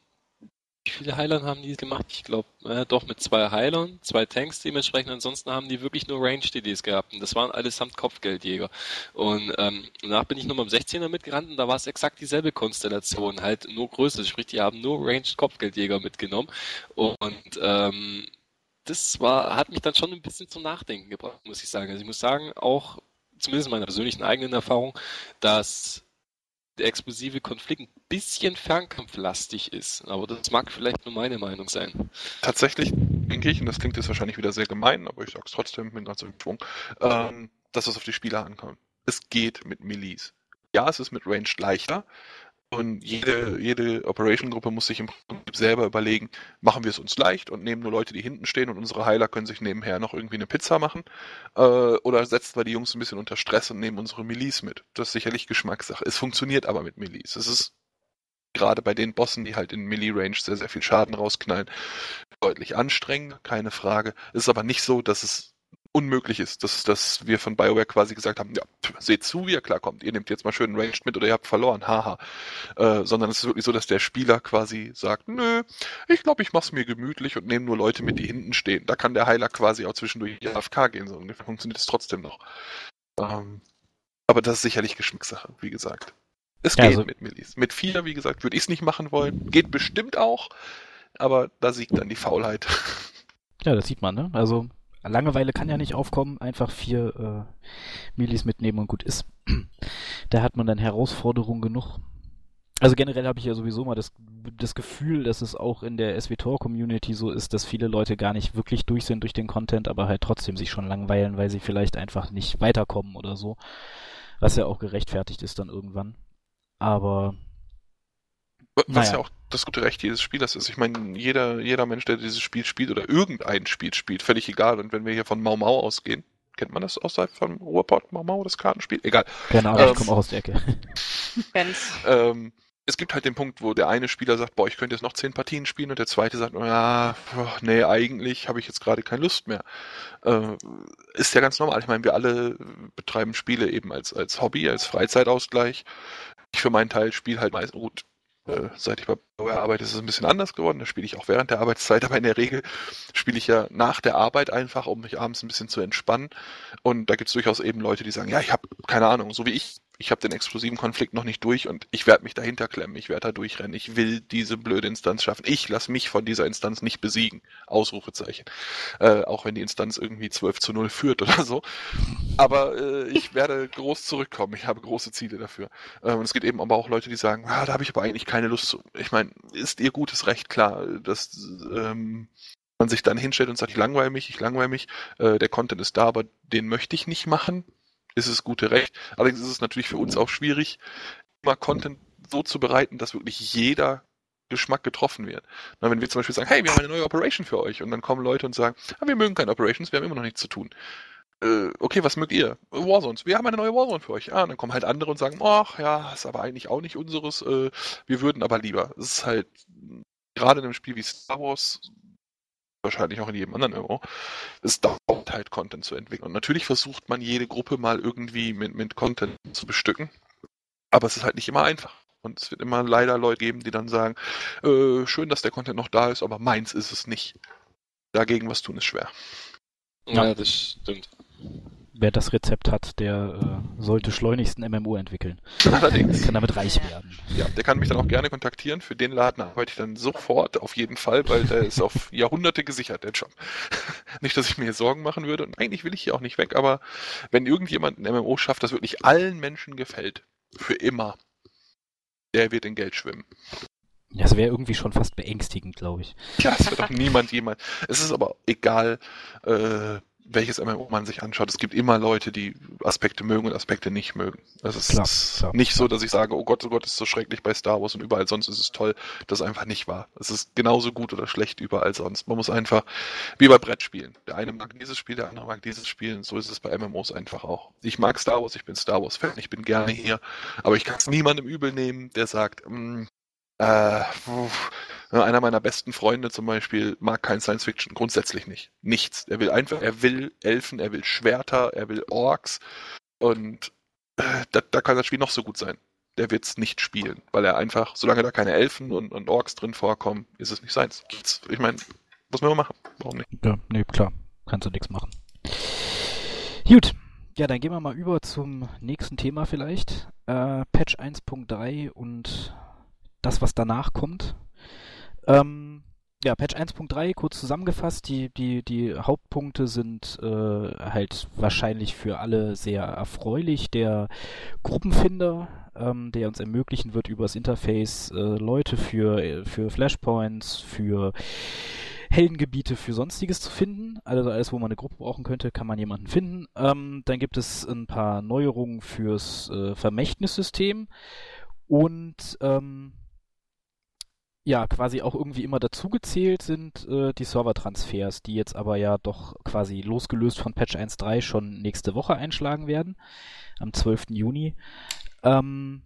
viele Heilern haben die gemacht? Ich glaube, äh, doch mit zwei Heilern, zwei Tanks dementsprechend. Ansonsten haben die wirklich nur Range-DDs gehabt. Und das waren allesamt Kopfgeldjäger. Und ähm, danach bin ich nochmal im 16er mitgerannt und da war es exakt dieselbe Konstellation, halt nur größer. Sprich, die haben nur Range-Kopfgeldjäger mitgenommen. Und ähm, das war, hat mich dann schon ein bisschen zum Nachdenken gebracht, muss ich sagen. Also ich muss sagen, auch zumindest in meiner persönlichen eigenen Erfahrung, dass der explosive Konflikt ein bisschen fernkampflastig ist. Aber das mag vielleicht nur meine Meinung sein. Tatsächlich denke ich, und das klingt jetzt wahrscheinlich wieder sehr gemein, aber ich sage es trotzdem mit ganz im Schwung, ähm, dass es auf die Spieler ankommt. Es geht mit Melees. Ja, es ist mit Range leichter, und jede, jede Operation-Gruppe muss sich im Prinzip selber überlegen, machen wir es uns leicht und nehmen nur Leute, die hinten stehen und unsere Heiler können sich nebenher noch irgendwie eine Pizza machen. Äh, oder setzen wir die Jungs ein bisschen unter Stress und nehmen unsere Milies mit. Das ist sicherlich Geschmackssache. Es funktioniert aber mit Milies. Es ist gerade bei den Bossen, die halt in Melee-Range sehr, sehr viel Schaden rausknallen, deutlich anstrengend, keine Frage. Es ist aber nicht so, dass es unmöglich ist, dass, dass wir von BioWare quasi gesagt haben, ja, seht zu, wie ihr klarkommt. Ihr nehmt jetzt mal schön Ranged mit oder ihr habt verloren, haha. Äh, sondern es ist wirklich so, dass der Spieler quasi sagt, nö, ich glaube, ich mach's mir gemütlich und nehme nur Leute mit, die hinten stehen. Da kann der Heiler quasi auch zwischendurch AFK gehen, so ungefähr funktioniert es trotzdem noch. Ähm, aber das ist sicherlich Geschmackssache, wie gesagt. Es ja, geht also mit Millis. Mit vier, wie gesagt, würde ich es nicht machen wollen. Geht bestimmt auch, aber da siegt dann die Faulheit. Ja, das sieht man, ne? Also Langeweile kann ja nicht aufkommen, einfach vier äh, Milis mitnehmen und gut ist. da hat man dann Herausforderungen genug. Also generell habe ich ja sowieso mal das, das Gefühl, dass es auch in der SWTOR-Community so ist, dass viele Leute gar nicht wirklich durch sind durch den Content, aber halt trotzdem sich schon langweilen, weil sie vielleicht einfach nicht weiterkommen oder so. Was ja auch gerechtfertigt ist dann irgendwann. Aber was naja. ja auch das gute Recht jedes Spielers ist. Ich meine, jeder, jeder Mensch, der dieses Spiel spielt oder irgendein Spiel spielt, völlig egal. Und wenn wir hier von Mau Mau ausgehen, kennt man das außerhalb von Ruhrpott, Mau Mau, das Kartenspiel? Egal. Keine Ahnung, ähm, ich komme auch aus der Ecke. ähm, es gibt halt den Punkt, wo der eine Spieler sagt, boah, ich könnte jetzt noch zehn Partien spielen und der zweite sagt, ja, nee, eigentlich habe ich jetzt gerade keine Lust mehr. Äh, ist ja ganz normal. Ich meine, wir alle betreiben Spiele eben als, als Hobby, als Freizeitausgleich. Ich für meinen Teil spiele halt meist, gut, äh, seit ich bei Bauer arbeite, ist es ein bisschen anders geworden. Da spiele ich auch während der Arbeitszeit, aber in der Regel spiele ich ja nach der Arbeit einfach, um mich abends ein bisschen zu entspannen. Und da gibt es durchaus eben Leute, die sagen, ja, ich habe keine Ahnung, so wie ich ich habe den explosiven Konflikt noch nicht durch und ich werde mich dahinter klemmen, ich werde da durchrennen, ich will diese blöde Instanz schaffen, ich lasse mich von dieser Instanz nicht besiegen, Ausrufezeichen, äh, auch wenn die Instanz irgendwie 12 zu 0 führt oder so, aber äh, ich werde groß zurückkommen, ich habe große Ziele dafür. Ähm, und es gibt eben aber auch Leute, die sagen, ah, da habe ich aber eigentlich keine Lust zu. Ich meine, ist ihr gutes Recht klar, dass ähm, man sich dann hinstellt und sagt, ich langweile mich, ich langweile mich, äh, der Content ist da, aber den möchte ich nicht machen ist es gute Recht. Allerdings ist es natürlich für uns auch schwierig, immer Content so zu bereiten, dass wirklich jeder Geschmack getroffen wird. Na, wenn wir zum Beispiel sagen, hey, wir haben eine neue Operation für euch und dann kommen Leute und sagen, ah, wir mögen keine Operations, wir haben immer noch nichts zu tun. Äh, okay, was mögt ihr? Warzones, wir haben eine neue Warzone für euch. Ah, und dann kommen halt andere und sagen, ach ja, ist aber eigentlich auch nicht unseres, äh, wir würden aber lieber. Es ist halt gerade in einem Spiel wie Star Wars wahrscheinlich auch in jedem anderen Euro. Es dauert halt, Content zu entwickeln. Und natürlich versucht man jede Gruppe mal irgendwie mit, mit Content zu bestücken. Aber es ist halt nicht immer einfach. Und es wird immer leider Leute geben, die dann sagen, äh, schön, dass der Content noch da ist, aber meins ist es nicht. Dagegen was tun ist schwer. Ja, ja das stimmt wer das Rezept hat, der äh, sollte schleunigst ein MMO entwickeln. Allerdings. Kann damit reich werden. Ja, der kann mich dann auch gerne kontaktieren. Für den Laden arbeite ich dann sofort auf jeden Fall, weil der ist auf Jahrhunderte gesichert, der Job. nicht, dass ich mir Sorgen machen würde. Und eigentlich will ich hier auch nicht weg, aber wenn irgendjemand ein MMO schafft, das wirklich allen Menschen gefällt, für immer, der wird in Geld schwimmen. Das wäre irgendwie schon fast beängstigend, glaube ich. Ja, das wird doch niemand jemand. Es ist aber egal, äh, welches MMO man sich anschaut, es gibt immer Leute, die Aspekte mögen und Aspekte nicht mögen. Es klar, ist klar, nicht klar. so, dass ich sage, oh Gott, oh Gott, ist so schrecklich bei Star Wars und überall sonst ist es toll. Das ist einfach nicht wahr. Es ist genauso gut oder schlecht überall sonst. Man muss einfach, wie bei Brettspielen. Der eine mag dieses Spiel, der andere mag dieses Spiel. Und so ist es bei MMOs einfach auch. Ich mag Star Wars, ich bin Star Wars-Fan, ich bin gerne hier. Aber ich kann es niemandem übel nehmen, der sagt, mh, mm, äh, einer meiner besten Freunde zum Beispiel mag kein Science Fiction, grundsätzlich nicht. Nichts. Er will einfach, er will Elfen, er will Schwerter, er will Orks und äh, da, da kann das Spiel noch so gut sein. der wird es nicht spielen, weil er einfach, solange da keine Elfen und, und Orks drin vorkommen, ist es nicht seins. Ich meine, muss man mal machen. Warum nicht? Ja, nee, klar. Kannst du nichts machen. Gut. Ja, dann gehen wir mal über zum nächsten Thema vielleicht. Äh, Patch 1.3 und das, was danach kommt. Ähm, ja, Patch 1.3, kurz zusammengefasst, die, die, die Hauptpunkte sind äh, halt wahrscheinlich für alle sehr erfreulich. Der Gruppenfinder, ähm, der uns ermöglichen wird, über das Interface äh, Leute für, für Flashpoints, für Heldengebiete für Sonstiges zu finden. Also alles, wo man eine Gruppe brauchen könnte, kann man jemanden finden. Ähm, dann gibt es ein paar Neuerungen fürs äh, Vermächtnissystem und ähm, ja, quasi auch irgendwie immer dazugezählt sind äh, die Servertransfers, die jetzt aber ja doch quasi losgelöst von Patch 1.3 schon nächste Woche einschlagen werden, am 12. Juni. Ähm,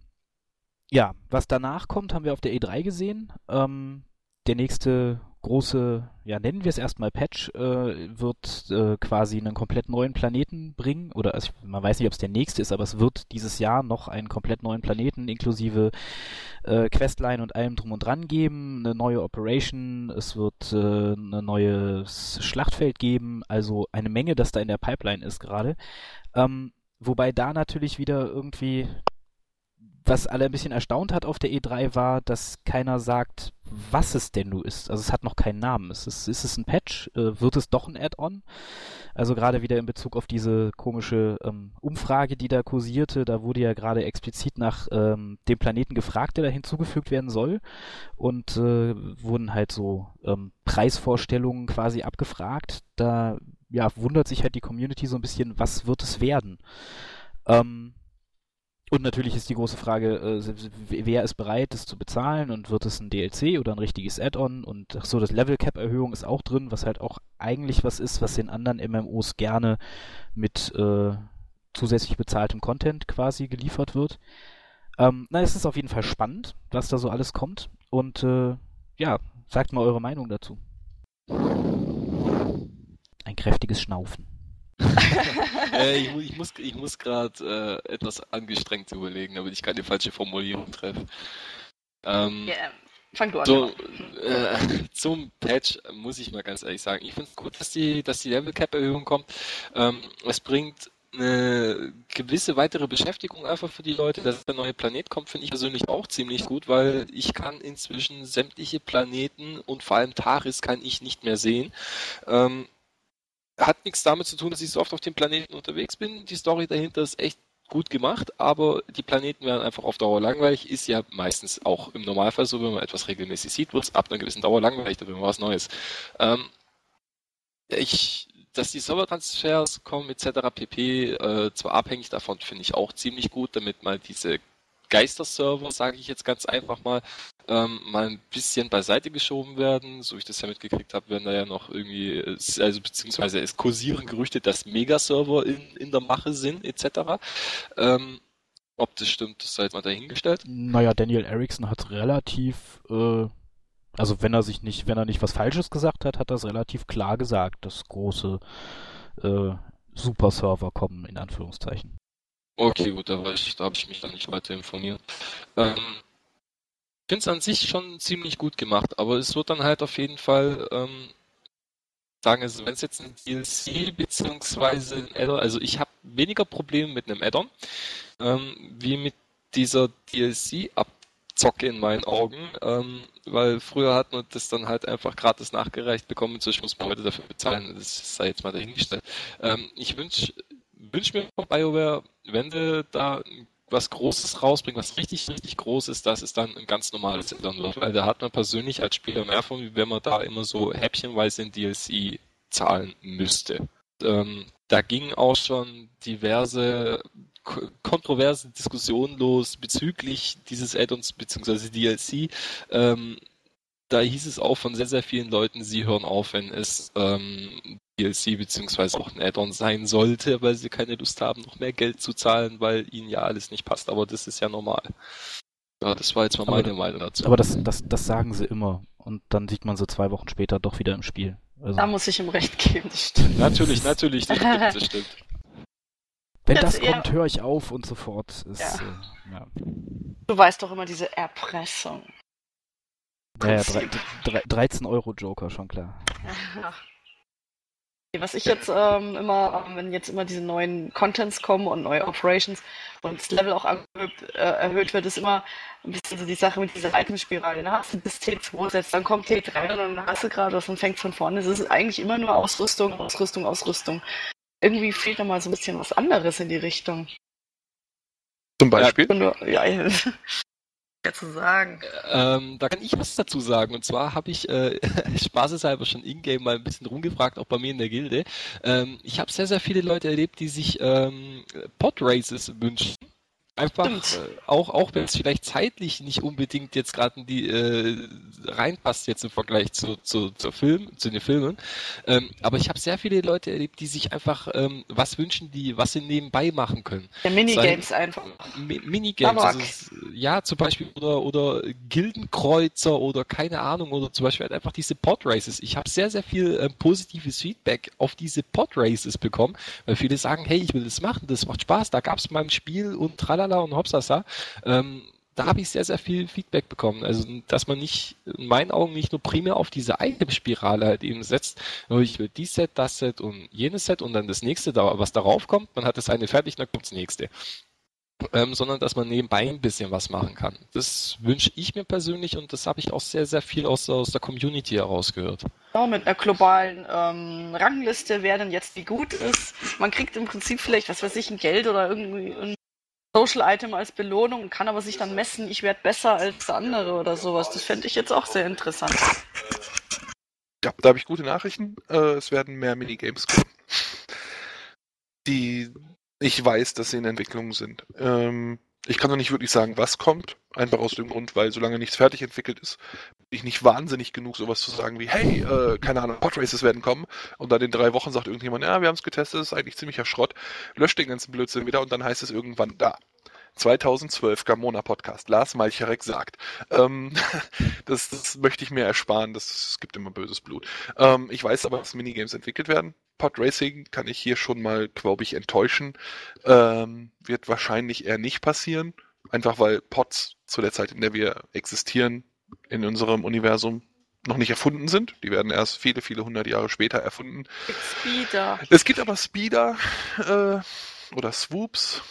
ja, was danach kommt, haben wir auf der E3 gesehen. Ähm, der nächste große, ja, nennen wir es erstmal Patch, äh, wird äh, quasi einen komplett neuen Planeten bringen. Oder also man weiß nicht, ob es der nächste ist, aber es wird dieses Jahr noch einen komplett neuen Planeten inklusive äh, Questline und allem drum und dran geben, eine neue Operation, es wird äh, ein neues Schlachtfeld geben, also eine Menge, das da in der Pipeline ist gerade. Ähm, wobei da natürlich wieder irgendwie was alle ein bisschen erstaunt hat auf der E3 war, dass keiner sagt, was es denn nun ist. Also es hat noch keinen Namen. Ist es, ist es ein Patch? Äh, wird es doch ein Add-on? Also gerade wieder in Bezug auf diese komische ähm, Umfrage, die da kursierte, da wurde ja gerade explizit nach ähm, dem Planeten gefragt, der da hinzugefügt werden soll. Und äh, wurden halt so ähm, Preisvorstellungen quasi abgefragt. Da ja, wundert sich halt die Community so ein bisschen, was wird es werden? Ähm, und natürlich ist die große Frage, äh, wer ist bereit, das zu bezahlen und wird es ein DLC oder ein richtiges Add-on? Und ach so, das Level Cap Erhöhung ist auch drin, was halt auch eigentlich was ist, was den anderen MMOs gerne mit äh, zusätzlich bezahltem Content quasi geliefert wird. Ähm, na, es ist auf jeden Fall spannend, was da so alles kommt. Und äh, ja, sagt mal eure Meinung dazu. Ein kräftiges Schnaufen. äh, ich, ich, muss, ich muss gerade äh, etwas angestrengt überlegen, damit ich keine falsche Formulierung treffe. Ähm, yeah. Fang du an. So, äh, zum Patch muss ich mal ganz ehrlich sagen, ich finde es gut, dass die, dass die Level Cap Erhöhung kommt. Ähm, es bringt eine gewisse weitere Beschäftigung einfach für die Leute, dass der neue Planet kommt, finde ich persönlich auch ziemlich gut, weil ich kann inzwischen sämtliche Planeten und vor allem Taris kann ich nicht mehr sehen. Ähm, hat nichts damit zu tun, dass ich so oft auf dem Planeten unterwegs bin. Die Story dahinter ist echt gut gemacht, aber die Planeten werden einfach auf Dauer langweilig. Ist ja meistens auch im Normalfall so, wenn man etwas regelmäßig sieht, wird es ab einer gewissen Dauer langweilig, da will man was Neues. Ähm, ich, dass die Servertransfers kommen etc. pp. Äh, zwar abhängig davon, finde ich auch ziemlich gut, damit mal diese Geisterserver, sage ich jetzt ganz einfach mal, ähm, mal ein bisschen beiseite geschoben werden. So wie ich das ja mitgekriegt habe, werden da ja noch irgendwie, also beziehungsweise es kursieren Gerüchte, dass Megaserver in, in der Mache sind, etc. Ähm, ob das stimmt, das sei jetzt mal dahingestellt. Naja, Daniel Erickson hat relativ, äh, also wenn er sich nicht, wenn er nicht was Falsches gesagt hat, hat er es relativ klar gesagt, dass große äh, Superserver kommen, in Anführungszeichen. Okay, gut, da, ich, da habe ich mich dann nicht weiter informiert. Ähm, finde es an sich schon ziemlich gut gemacht, aber es wird dann halt auf jeden Fall ähm, sagen, also wenn es jetzt ein DLC beziehungsweise ein Addon, also ich habe weniger Probleme mit einem Addon ähm, wie mit dieser DLC-Abzocke in meinen Augen, ähm, weil früher hat man das dann halt einfach gratis nachgereicht bekommen, inzwischen muss man heute dafür bezahlen, das sei jetzt mal dahingestellt. Ähm, ich wünsche wünsch mir von BioWare, wenn du da was Großes rausbringen, was richtig, richtig groß ist, dass es dann ein ganz normales wird. Weil da hat man persönlich als Spieler mehr von, wie wenn man da immer so häppchenweise in DLC zahlen müsste. Ähm, da gingen auch schon diverse kontroverse Diskussionen los bezüglich dieses Add-ons bzw. DLC. Ähm, da hieß es auch von sehr, sehr vielen Leuten, sie hören auf, wenn es ähm, DLC beziehungsweise auch ein Add-on sein sollte, weil sie keine Lust haben, noch mehr Geld zu zahlen, weil ihnen ja alles nicht passt. Aber das ist ja normal. Ja, das war jetzt mal meine aber, Meinung dazu. Aber das, das, das sagen sie immer. Und dann sieht man sie zwei Wochen später doch wieder im Spiel. Also, da muss ich ihm recht geben, das stimmt. Natürlich, natürlich, das stimmt, das stimmt. Wenn das, das kommt, höre ich auf und so fort. Ist, ja. Äh, ja. Du weißt doch immer diese Erpressung. Naja, drei, drei, 13 Euro Joker, schon klar. Ja. Was ich jetzt ähm, immer, ähm, wenn jetzt immer diese neuen Contents kommen und neue Operations und das Level auch erhöht, äh, erhöht wird, ist immer ein bisschen so die Sache mit dieser Itemspirale. Dann hast du bis T2 setzt, dann kommt T3 und dann hast du gerade was und fängt von vorne. Es ist eigentlich immer nur Ausrüstung, Ausrüstung, Ausrüstung. Irgendwie fehlt da mal so ein bisschen was anderes in die Richtung. Zum Beispiel? Ja, ja, zu sagen? Ähm, da kann ich was dazu sagen. Und zwar habe ich äh, spaßeshalber schon in-game mal ein bisschen rumgefragt, auch bei mir in der Gilde. Ähm, ich habe sehr, sehr viele Leute erlebt, die sich ähm, Pod-Races wünschen. Einfach äh, auch, auch wenn es vielleicht zeitlich nicht unbedingt jetzt gerade die äh, reinpasst jetzt im Vergleich zu, zu, zu Film, zu den Filmen. Ähm, aber ich habe sehr viele Leute erlebt, die sich einfach ähm, was wünschen, die was sie nebenbei machen können. Ja, Minigames Sei, einfach. Mi Minigames, also ja zum Beispiel oder oder Gildenkreuzer oder keine Ahnung oder zum Beispiel halt einfach diese Podraces. Ich habe sehr sehr viel ähm, positives Feedback auf diese Podraces bekommen, weil viele sagen, hey, ich will das machen, das macht Spaß, da gab es mal ein Spiel und tralala Tralala und Hopsasa, ähm, da habe ich sehr, sehr viel Feedback bekommen. Also, dass man nicht, in meinen Augen nicht nur primär auf diese Item-Spirale halt eben setzt, ich will dies Set, das Set und jenes Set und dann das nächste, was darauf kommt, man hat das eine fertig, dann kommt das nächste. Ähm, sondern dass man nebenbei ein bisschen was machen kann. Das wünsche ich mir persönlich und das habe ich auch sehr, sehr viel aus, aus der Community herausgehört. Ja, mit einer globalen ähm, Rangliste, wer denn jetzt wie gut ist. Man kriegt im Prinzip vielleicht, was weiß ich, ein Geld oder irgendwie ein Social Item als Belohnung und kann aber sich dann messen, ich werde besser als der andere oder sowas. Das fände ich jetzt auch sehr interessant. Ja, da habe ich gute Nachrichten. Äh, es werden mehr Minigames kommen. Die ich weiß, dass sie in Entwicklung sind. Ähm, ich kann noch nicht wirklich sagen, was kommt. Einfach aus dem Grund, weil solange nichts fertig entwickelt ist, bin ich nicht wahnsinnig genug, sowas zu sagen wie, hey, äh, keine Ahnung, Podraces werden kommen. Und dann in drei Wochen sagt irgendjemand, ja, wir haben es getestet, ist eigentlich ziemlicher Schrott. Löscht den ganzen Blödsinn wieder und dann heißt es irgendwann da. 2012 Gamona Podcast. Lars Malcharek sagt. Ähm, das, das möchte ich mir ersparen. Das, das gibt immer böses Blut. Ähm, ich weiß aber, dass Minigames entwickelt werden. Pod Racing kann ich hier schon mal, glaube ich, enttäuschen. Ähm, wird wahrscheinlich eher nicht passieren. Einfach weil Pods zu der Zeit, in der wir existieren, in unserem Universum noch nicht erfunden sind. Die werden erst viele, viele hundert Jahre später erfunden. Speeder. Es gibt aber Speeder äh, oder Swoops.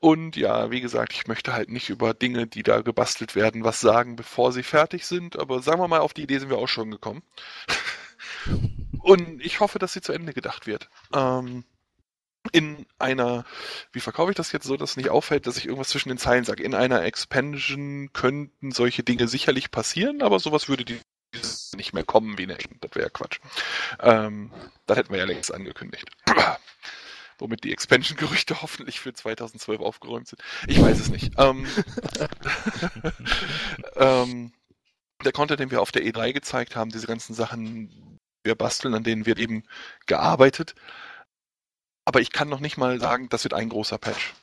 Und ja, wie gesagt, ich möchte halt nicht über Dinge, die da gebastelt werden, was sagen, bevor sie fertig sind. Aber sagen wir mal, auf die Idee sind wir auch schon gekommen. Und ich hoffe, dass sie zu Ende gedacht wird. Ähm, in einer, wie verkaufe ich das jetzt so, dass es nicht auffällt, dass ich irgendwas zwischen den Zeilen sage. In einer Expansion könnten solche Dinge sicherlich passieren, aber sowas würde die nicht mehr kommen wie eine. Das wäre ja Quatsch. Ähm, das hätten wir ja längst angekündigt womit die Expansion-Gerüchte hoffentlich für 2012 aufgeräumt sind. Ich weiß es nicht. Ähm, ähm, der Content, den wir auf der E3 gezeigt haben, diese ganzen Sachen, wir basteln, an denen wird eben gearbeitet. Aber ich kann noch nicht mal sagen, das wird ein großer Patch.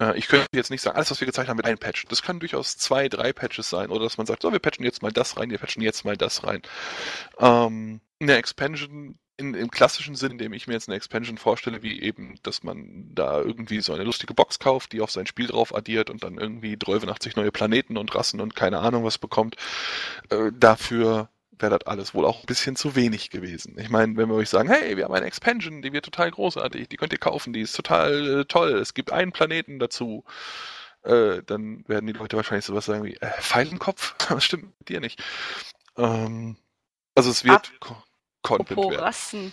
Äh, ich könnte jetzt nicht sagen, alles, was wir gezeigt haben, wird ein Patch. Das können durchaus zwei, drei Patches sein. Oder dass man sagt, so, wir patchen jetzt mal das rein, wir patchen jetzt mal das rein. Ähm, eine Expansion in, im klassischen Sinn, in dem ich mir jetzt eine Expansion vorstelle, wie eben, dass man da irgendwie so eine lustige Box kauft, die auf sein Spiel drauf addiert und dann irgendwie 83 neue Planeten und Rassen und keine Ahnung was bekommt. Äh, dafür wäre das alles wohl auch ein bisschen zu wenig gewesen. Ich meine, wenn wir euch sagen, hey, wir haben eine Expansion, die wird total großartig, die könnt ihr kaufen, die ist total äh, toll, es gibt einen Planeten dazu, äh, dann werden die Leute wahrscheinlich sowas sagen wie, äh, Pfeil im Kopf? Das stimmt mit dir nicht. Ähm, also es wird... Ab Content werden. Rassen.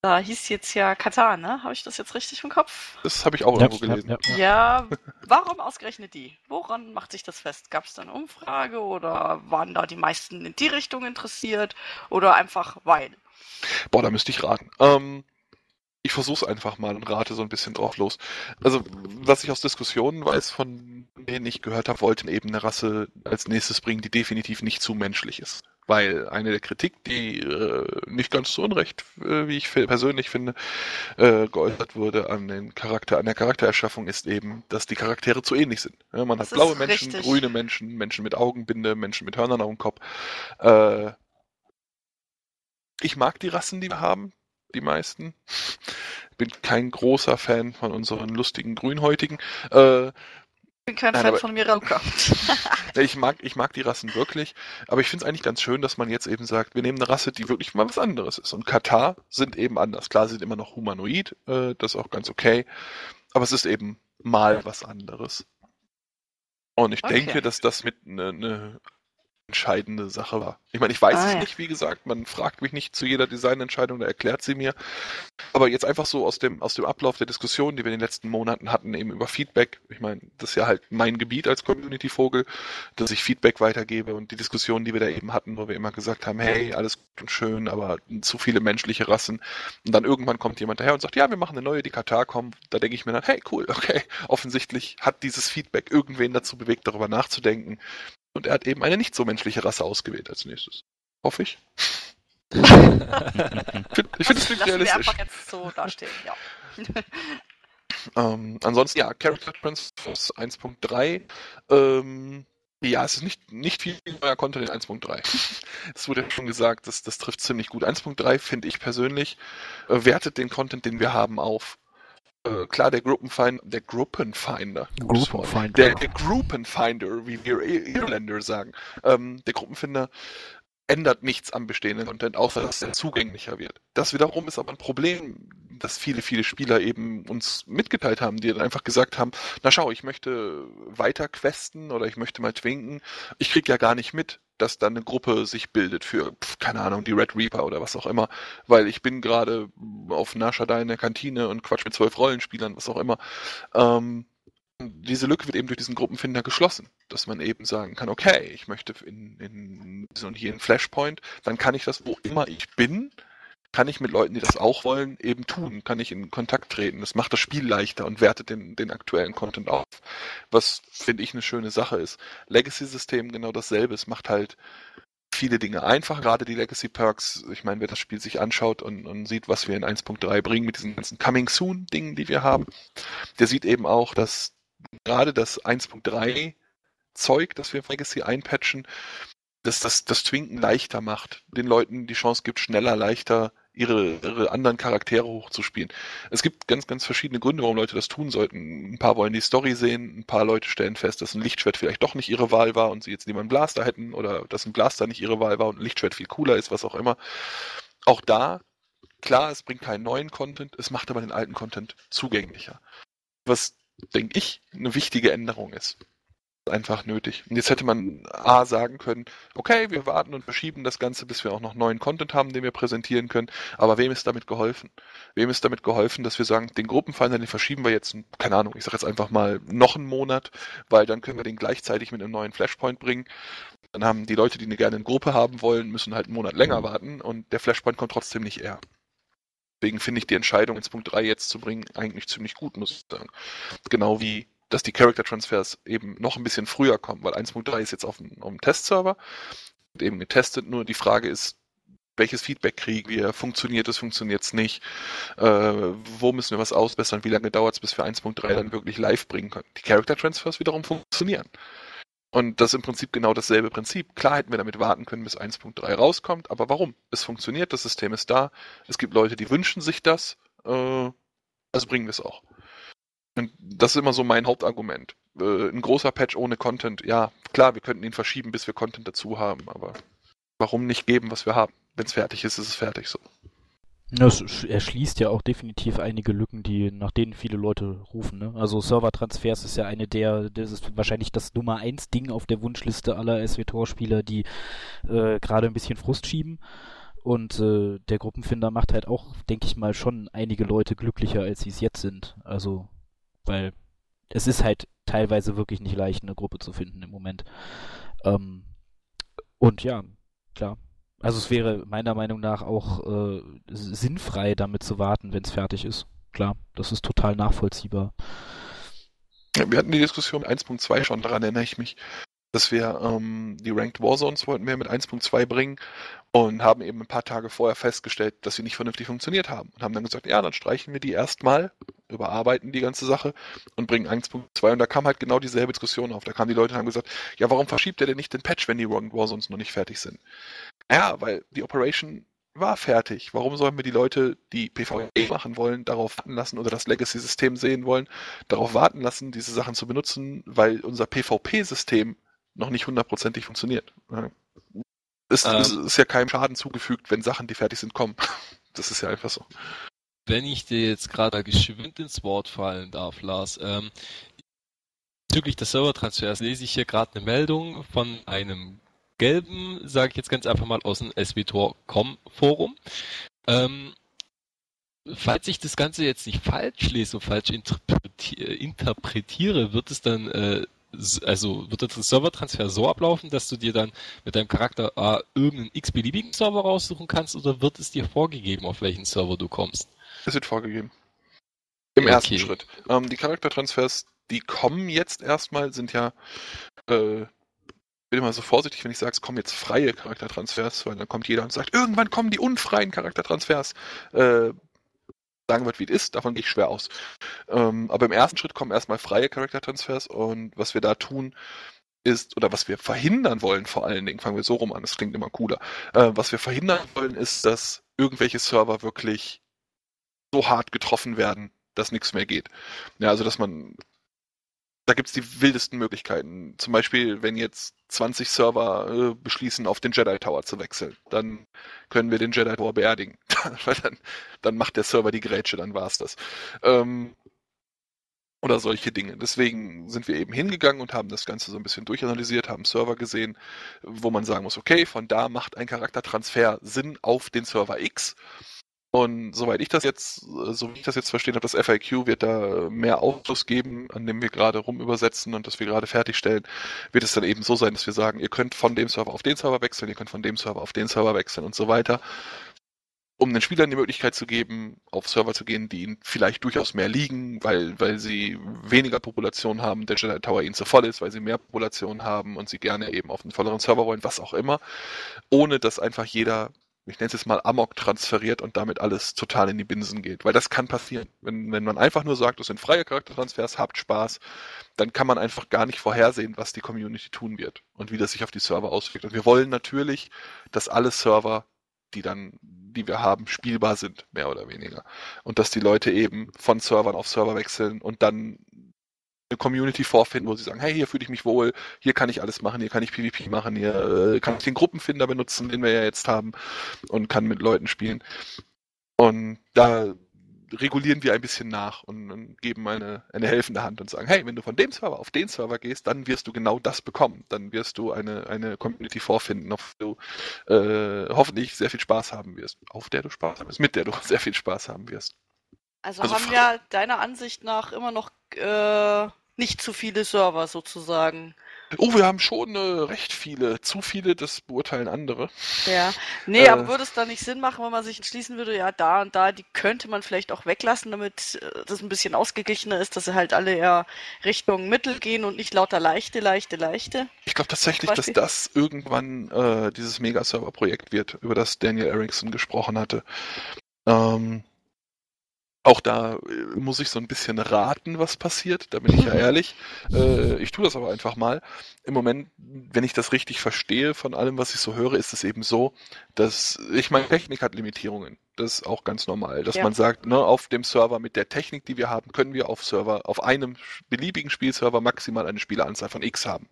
Da hieß jetzt ja Katar, ne? Habe ich das jetzt richtig im Kopf? Das habe ich auch ja, irgendwo gelesen. Ja, ja, ja, warum ausgerechnet die? Woran macht sich das fest? Gab es da eine Umfrage oder waren da die meisten in die Richtung interessiert oder einfach weil? Boah, da müsste ich raten. Ähm, ich versuche es einfach mal und rate so ein bisschen drauf los. Also, was ich aus Diskussionen weiß, von denen ich gehört habe, wollten eben eine Rasse als nächstes bringen, die definitiv nicht zu menschlich ist. Weil eine der Kritik, die äh, nicht ganz zu Unrecht, äh, wie ich persönlich finde, äh, geäußert wurde an den Charakter, an der Charaktererschaffung, ist eben, dass die Charaktere zu ähnlich sind. Ja, man das hat blaue Menschen, richtig. grüne Menschen, Menschen mit Augenbinde, Menschen mit Hörnern auf dem Kopf. Äh, ich mag die Rassen, die wir haben, die meisten. Bin kein großer Fan von unseren lustigen Grünhäutigen. Bin kein Nein, Fan aber- von Mirauka. Ich mag, ich mag die Rassen wirklich, aber ich finde es eigentlich ganz schön, dass man jetzt eben sagt, wir nehmen eine Rasse, die wirklich mal was anderes ist. Und Katar sind eben anders. Klar, sie sind immer noch humanoid, äh, das ist auch ganz okay, aber es ist eben mal was anderes. Und ich Okay. denke, dass das mit eine ne entscheidende Sache war. Ich meine, ich weiß Ah, es ja. nicht, wie gesagt, man fragt mich nicht zu jeder Designentscheidung, da erklärt sie mir. Aber jetzt einfach so aus dem, aus dem Ablauf der Diskussion, die wir in den letzten Monaten hatten, eben über Feedback. Ich meine, das ist ja halt mein Gebiet als Community-Vogel, dass ich Feedback weitergebe und die Diskussion, die wir da eben hatten, wo wir immer gesagt haben, hey, alles gut und schön, aber zu viele menschliche Rassen. Und dann irgendwann kommt jemand daher und sagt, ja, wir machen eine neue, die Katar kommt. Da denke ich mir dann, hey, cool, okay. Offensichtlich hat dieses Feedback irgendwen dazu bewegt, darüber nachzudenken. Und er hat eben eine nicht so menschliche Rasse ausgewählt als nächstes. Hoffe ich. Ich finde, ich find, es klingt Lassen wir realistisch. einfach jetzt so dastehen, ja. Ähm, ansonsten, ja, Character Transfers 1.3. Ähm, ja, es ist nicht, nicht viel neuer Content in 1.3. Es wurde ja schon gesagt, das, das trifft ziemlich gut. 1.3 finde ich persönlich, äh, wertet den Content, den wir haben, auf. Äh, klar, der Gruppenfinder, der Gruppenfinder. Gruppenfinder. der, der Gruppenfinder, wie wir Ir- Irländer sagen, ähm, der Gruppenfinder ändert nichts am bestehenden Content, außer dass er zugänglicher wird. Das wiederum ist aber ein Problem, das viele, viele Spieler eben uns mitgeteilt haben, die dann einfach gesagt haben, na schau, ich möchte weiter questen oder ich möchte mal twinken. Ich krieg ja gar nicht mit, dass dann eine Gruppe sich bildet für, pf, keine Ahnung, die Red Reaper oder was auch immer, weil ich bin gerade auf Nashadai in der Kantine und quatsch mit zwölf Rollenspielern, was auch immer. Ähm, diese Lücke wird eben durch diesen Gruppenfinder geschlossen, dass man eben sagen kann, okay, ich möchte in, in so hier in Flashpoint, dann kann ich das, wo immer ich bin, kann ich mit Leuten, die das auch wollen, eben tun, kann ich in Kontakt treten. Das macht das Spiel leichter und wertet den, den aktuellen Content auf, was, finde ich, eine schöne Sache ist. Legacy-System genau dasselbe, es macht halt viele Dinge einfach, gerade die Legacy-Perks, ich meine, wer das Spiel sich anschaut und, und sieht, was wir in 1.3 bringen mit diesen ganzen Coming-Soon-Dingen, die wir haben, der sieht eben auch, dass gerade das 1.3 Zeug, das wir auf Legacy einpatchen, dass das das Twinken leichter macht, den Leuten die Chance gibt, schneller, leichter ihre, ihre anderen Charaktere hochzuspielen. Es gibt ganz, ganz verschiedene Gründe, warum Leute das tun sollten. Ein paar wollen die Story sehen, ein paar Leute stellen fest, dass ein Lichtschwert vielleicht doch nicht ihre Wahl war und sie jetzt lieber einen Blaster hätten oder dass ein Blaster nicht ihre Wahl war und ein Lichtschwert viel cooler ist, was auch immer. Auch da, klar, es bringt keinen neuen Content, es macht aber den alten Content zugänglicher. Was, denke ich, eine wichtige Änderung ist einfach nötig. Und jetzt hätte man A sagen können, okay, wir warten und verschieben das Ganze, bis wir auch noch neuen Content haben, den wir präsentieren können. Aber wem ist damit geholfen? Wem ist damit geholfen, dass wir sagen, den Gruppenfinder, den verschieben wir jetzt, keine Ahnung, ich sage jetzt einfach mal noch einen Monat, weil dann können wir den gleichzeitig mit einem neuen Flashpoint bringen. Dann haben die Leute, die eine gerne eine Gruppe haben wollen, müssen halt einen Monat länger warten und der Flashpoint kommt trotzdem nicht eher. Deswegen finde ich die Entscheidung, ins Punkt 3 jetzt zu bringen, eigentlich ziemlich gut, muss ich sagen. Genau wie dass die Character Transfers eben noch ein bisschen früher kommen, weil 1.3 ist jetzt auf dem, auf dem Testserver eben getestet, nur die Frage ist, welches Feedback kriegen wir, funktioniert es, funktioniert es nicht, äh, wo müssen wir was ausbessern, wie lange dauert es, bis wir 1.3 dann wirklich live bringen können. Die Character Transfers wiederum funktionieren. Und das ist im Prinzip genau dasselbe Prinzip. Klar hätten wir damit warten können, bis 1.3 rauskommt, aber warum? Es funktioniert, das System ist da, es gibt Leute, die wünschen sich das, äh, also bringen wir es auch. Das ist immer so mein Hauptargument. Äh, ein großer Patch ohne Content, ja, klar, wir könnten ihn verschieben, bis wir Content dazu haben, aber warum nicht geben, was wir haben? Wenn es fertig ist, ist es fertig so. Das sch- erschließt ja auch definitiv einige Lücken, die nach denen viele Leute rufen. Ne? Also Servertransfers ist ja eine der, das ist wahrscheinlich das Nummer eins Ding auf der Wunschliste aller SWTOR-Spieler, die äh, gerade ein bisschen Frust schieben. Und äh, der Gruppenfinder macht halt auch, denke ich mal, schon einige Leute glücklicher, als sie es jetzt sind. Also, weil es ist halt teilweise wirklich nicht leicht, eine Gruppe zu finden im Moment. Ähm, und ja, klar. Also es wäre meiner Meinung nach auch äh, sinnfrei, damit zu warten, wenn es fertig ist. Klar, das ist total nachvollziehbar. Ja, wir hatten die Diskussion mit 1.2 schon, daran erinnere ich mich, dass wir ähm, die Ranked Warzones wollten wir mit 1.2 bringen und haben eben ein paar Tage vorher festgestellt, dass sie nicht vernünftig funktioniert haben und haben dann gesagt, ja, dann streichen wir die erstmal, überarbeiten die ganze Sache und bringen 1.2 und da kam halt genau dieselbe Diskussion auf. Da kamen die Leute und haben gesagt, ja, warum verschiebt er denn nicht den Patch, wenn die Ranked Warzones noch nicht fertig sind? Ja, weil die Operation war fertig. Warum sollen wir die Leute, die PvE machen wollen, darauf warten lassen oder das Legacy-System sehen wollen, darauf warten lassen, diese Sachen zu benutzen, weil unser PvP-System noch nicht hundertprozentig funktioniert. Es, ähm, es ist ja keinem Schaden zugefügt, wenn Sachen, die fertig sind, kommen. Das ist ja einfach so. Wenn ich dir jetzt gerade geschwind ins Wort fallen darf, Lars, ähm, bezüglich des Servertransfers lese ich hier gerade eine Meldung von einem gelben, sage ich jetzt ganz einfach mal aus dem SWTOR.com Forum. Ähm, falls ich das Ganze jetzt nicht falsch lese und falsch interpretiere, wird es dann äh, also wird der Servertransfer so ablaufen, dass du dir dann mit deinem Charakter A irgendeinen x-beliebigen Server raussuchen kannst oder wird es dir vorgegeben, auf welchen Server du kommst? Es wird vorgegeben. Im okay. ersten Schritt. Ähm, die Charaktertransfers, die kommen jetzt erstmal, sind ja, äh, bin immer so vorsichtig, wenn ich sage, es kommen jetzt freie Charaktertransfers, weil dann kommt jeder und sagt, irgendwann kommen die unfreien Charaktertransfers. Äh, sagen wird, wie es ist, davon gehe ich schwer aus. Ähm, aber im ersten Schritt kommen erstmal freie Charaktertransfers und was wir da tun, ist, oder was wir verhindern wollen vor allen Dingen, fangen wir so rum an, das klingt immer cooler, äh, was wir verhindern wollen, ist, dass irgendwelche Server wirklich so hart getroffen werden, dass nichts mehr geht. Ja, also dass man da gibt es die wildesten Möglichkeiten. Zum Beispiel, wenn jetzt 20 Server äh, beschließen, auf den Jedi Tower zu wechseln, dann können wir den Jedi Tower beerdigen. Dann, dann macht der Server die Grätsche, dann war's das. Ähm, oder solche Dinge. Deswegen sind wir eben hingegangen und haben das Ganze so ein bisschen durchanalysiert, haben Server gesehen, wo man sagen muss, okay, von da macht ein Charaktertransfer Sinn auf den Server X. Und soweit ich das jetzt, so wie ich das jetzt verstehen habe, das FAQ wird da mehr Aufschluss geben, an dem wir gerade rumübersetzen und das wir gerade fertigstellen, wird es dann eben so sein, dass wir sagen, ihr könnt von dem Server auf den Server wechseln, ihr könnt von dem Server auf den Server wechseln und so weiter, um den Spielern die Möglichkeit zu geben, auf Server zu gehen, die ihnen vielleicht durchaus mehr liegen, weil, weil sie weniger Population haben, der Jedi Tower ihnen zu voll ist, weil sie mehr Population haben und sie gerne eben auf einen volleren Server wollen, was auch immer, ohne dass einfach jeder ich nenne es jetzt mal Amok transferiert und damit alles total in die Binsen geht. Weil das kann passieren. Wenn, wenn man einfach nur sagt, das sind freie Charaktertransfers, habt Spaß, dann kann man einfach gar nicht vorhersehen, was die Community tun wird und wie das sich auf die Server auswirkt. Und wir wollen natürlich, dass alle Server, die dann, die wir haben, spielbar sind, mehr oder weniger. Und dass die Leute eben von Servern auf Server wechseln und dann eine Community vorfinden, wo sie sagen, hey, hier fühle ich mich wohl, hier kann ich alles machen, hier kann ich PvP machen, hier äh, kann ich den Gruppenfinder benutzen, den wir ja jetzt haben und kann mit Leuten spielen. Und da regulieren wir ein bisschen nach und, und geben eine, eine helfende Hand und sagen, hey, wenn du von dem Server auf den Server gehst, dann wirst du genau das bekommen. Dann wirst du eine, eine Community vorfinden, auf der du äh, hoffentlich sehr viel Spaß haben wirst. Auf der du Spaß haben wirst, mit der du sehr viel Spaß haben wirst. Also, also haben ja deiner Ansicht nach immer noch äh, nicht zu viele Server sozusagen. Oh, wir haben schon äh, recht viele. Zu viele, das beurteilen andere. Ja. Nee, äh, aber würde es da nicht Sinn machen, wenn man sich entschließen würde, ja, da und da, die könnte man vielleicht auch weglassen, damit äh, das ein bisschen ausgeglichener ist, dass sie halt alle eher Richtung Mittel gehen und nicht lauter leichte, leichte, leichte? Ich glaube tatsächlich, dass das irgendwann äh, dieses Mega-Server-Projekt wird, über das Daniel Erickson gesprochen hatte. Ähm, auch da äh, muss ich so ein bisschen raten, was passiert, da bin ich ja ehrlich. Äh, ich tue das aber einfach mal. Im Moment, wenn ich das richtig verstehe von allem, was ich so höre, ist es eben so, dass, ich meine, Technik hat Limitierungen. Das ist auch ganz normal, dass ja. man sagt, ne, auf dem Server mit der Technik, die wir haben, können wir auf Server, auf einem beliebigen Spielserver maximal eine Spieleranzahl von X haben.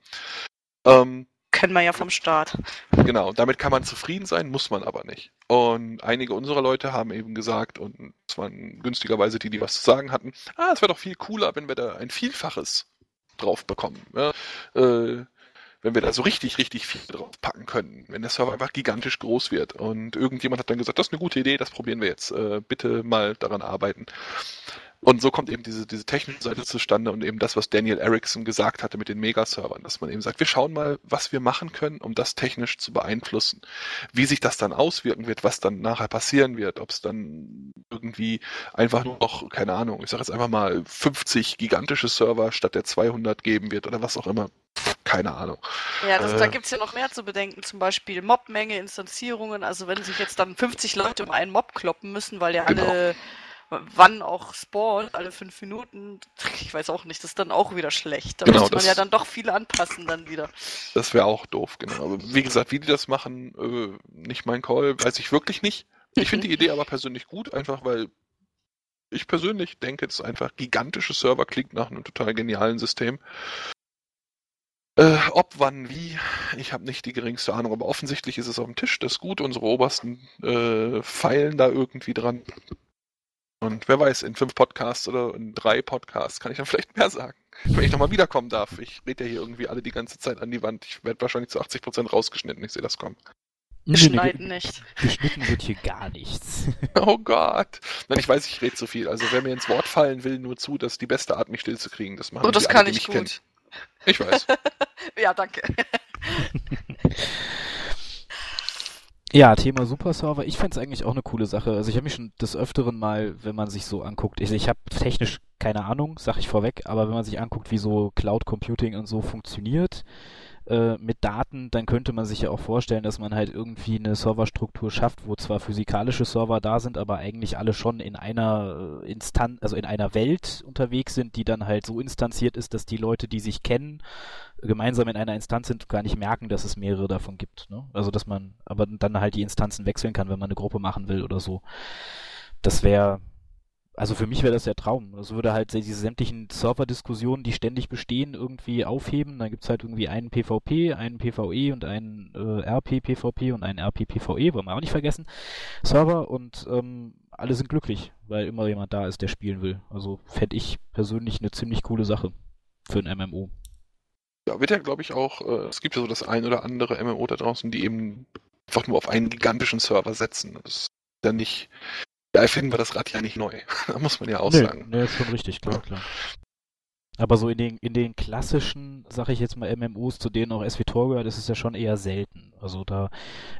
Ähm, kennen wir ja vom Start. Genau, damit kann man zufrieden sein, muss man aber nicht. Und einige unserer Leute haben eben gesagt, und es waren günstigerweise die, die was zu sagen hatten, ah, es wäre doch viel cooler, wenn wir da ein Vielfaches drauf bekommen. Ja? Äh, wenn wir da so richtig, richtig viel drauf packen können, wenn der Server einfach gigantisch groß wird. Und irgendjemand hat dann gesagt, das ist eine gute Idee, das probieren wir jetzt. Äh, bitte mal daran arbeiten. Und so kommt eben diese, diese technische Seite zustande und eben das, was Daniel Erickson gesagt hatte mit den Megaservern, dass man eben sagt, wir schauen mal, was wir machen können, um das technisch zu beeinflussen. Wie sich das dann auswirken wird, was dann nachher passieren wird, ob es dann irgendwie einfach nur noch, keine Ahnung, ich sage jetzt einfach mal 50 gigantische Server statt der 200 geben wird oder was auch immer. Keine Ahnung. Ja, das, äh, da gibt es ja noch mehr zu bedenken, zum Beispiel Mobmenge, Instanzierungen. Also wenn sich jetzt dann 50 Leute um einen Mob kloppen müssen, weil ja genau. alle wann auch spawnt, alle fünf Minuten, ich weiß auch nicht, das ist dann auch wieder schlecht. Da genau, muss man ja dann doch viel anpassen dann wieder. Das wäre auch doof, genau. Aber wie gesagt, wie die das machen, äh, nicht mein Call, weiß ich wirklich nicht. Ich finde die Idee aber persönlich gut, einfach weil ich persönlich denke, es ist einfach gigantische Server klingt nach einem total genialen System. Äh, ob, wann, wie, ich habe nicht die geringste Ahnung, aber offensichtlich ist es auf dem Tisch, das ist gut, unsere obersten äh, feilen da irgendwie dran. Und wer weiß, in fünf Podcasts oder in drei Podcasts kann ich dann vielleicht mehr sagen. Wenn ich nochmal wiederkommen darf. Ich rede ja hier irgendwie alle die ganze Zeit an die Wand. Ich werde wahrscheinlich zu 80% rausgeschnitten, ich sehe das kommen. Wir schneiden nicht. Geschnitten wird hier gar nichts. Oh Gott. Nein, ich weiß, ich rede zu viel. Also wer mir ins Wort fallen will, nur zu, das ist die beste Art, mich stillzukriegen. Das machen Oh, das die kann alle, die ich mich gut. kennen. Ich weiß. Ja, danke. Ja, Thema Superserver. Ich fänd's eigentlich auch eine coole Sache. Also ich habe mich schon des Öfteren mal, wenn man sich so anguckt, ich, ich habe technisch keine Ahnung, sag ich vorweg, aber wenn man sich anguckt, wie so Cloud Computing und so funktioniert äh, mit Daten, dann könnte man sich ja auch vorstellen, dass man halt irgendwie eine Serverstruktur schafft, wo zwar physikalische Server da sind, aber eigentlich alle schon in einer äh, Instanz, also in einer Welt unterwegs sind, die dann halt so instanziert ist, dass die Leute, die sich kennen, gemeinsam in einer Instanz sind, gar nicht merken, dass es mehrere davon gibt. Ne? Also dass man aber dann halt die Instanzen wechseln kann, wenn man eine Gruppe machen will oder so. Das wäre, also für mich wäre das der Traum. Das würde halt diese sämtlichen Server-Diskussionen, die ständig bestehen, irgendwie aufheben. Dann gibt's halt irgendwie einen PvP, einen PvE und einen äh, RP-PvP und einen RP-PvE, wollen wir auch nicht vergessen. Server und ähm, alle sind glücklich, weil immer jemand da ist, der spielen will. Also fände ich persönlich eine ziemlich coole Sache für ein MMO. Ja, wird ja, glaube ich, auch, äh, es gibt ja so das ein oder andere MMO da draußen, die eben einfach nur auf einen gigantischen Server setzen. Das ist ja nicht, da erfinden wir das Rad ja nicht neu. da muss man ja auch nee, sagen. Nee, ist schon richtig, klar, klar. Aber so in den, in den klassischen, sag ich jetzt mal, MMOs, zu denen auch SWTOR gehört, ist es ja schon eher selten. Also da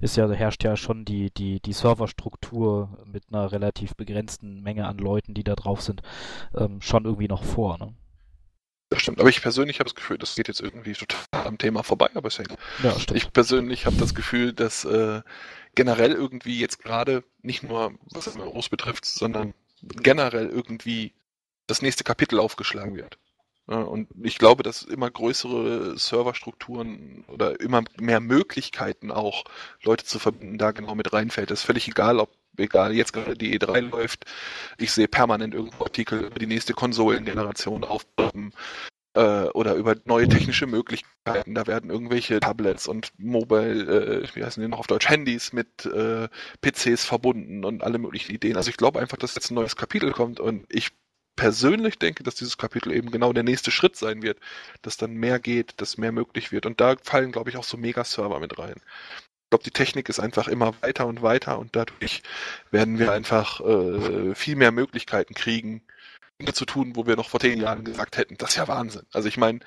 ist ja, da herrscht ja schon die, die, die Serverstruktur mit einer relativ begrenzten Menge an Leuten, die da drauf sind, ähm, schon irgendwie noch vor, ne? Das stimmt. Aber ich persönlich habe das Gefühl, das geht jetzt irgendwie total am Thema vorbei, aber. Ja, stimmt. Ich persönlich habe das Gefühl, dass äh, generell irgendwie jetzt gerade nicht nur was MMOs betrifft, sondern generell irgendwie das nächste Kapitel aufgeschlagen wird. Und ich glaube, dass immer größere Serverstrukturen oder immer mehr Möglichkeiten auch, Leute zu verbinden, da genau mit reinfällt. Das ist völlig egal, ob egal jetzt gerade die E3 läuft. Ich sehe permanent irgendwo Artikel über die nächste Konsolengeneration aufpoppen äh, oder über neue technische Möglichkeiten. Da werden irgendwelche Tablets und Mobile, äh, wie heißen die noch auf Deutsch, Handys mit äh, PCs verbunden und alle möglichen Ideen. Also ich glaube einfach, dass jetzt ein neues Kapitel kommt und ich persönlich denke, dass dieses Kapitel eben genau der nächste Schritt sein wird, dass dann mehr geht, dass mehr möglich wird. Und da fallen, glaube ich, auch so Mega-Server mit rein. Ich glaube, die Technik ist einfach immer weiter und weiter und dadurch werden wir einfach äh, viel mehr Möglichkeiten kriegen, Dinge zu tun, wo wir noch vor zehn Jahren gesagt hätten, das ist ja Wahnsinn. Also ich meine,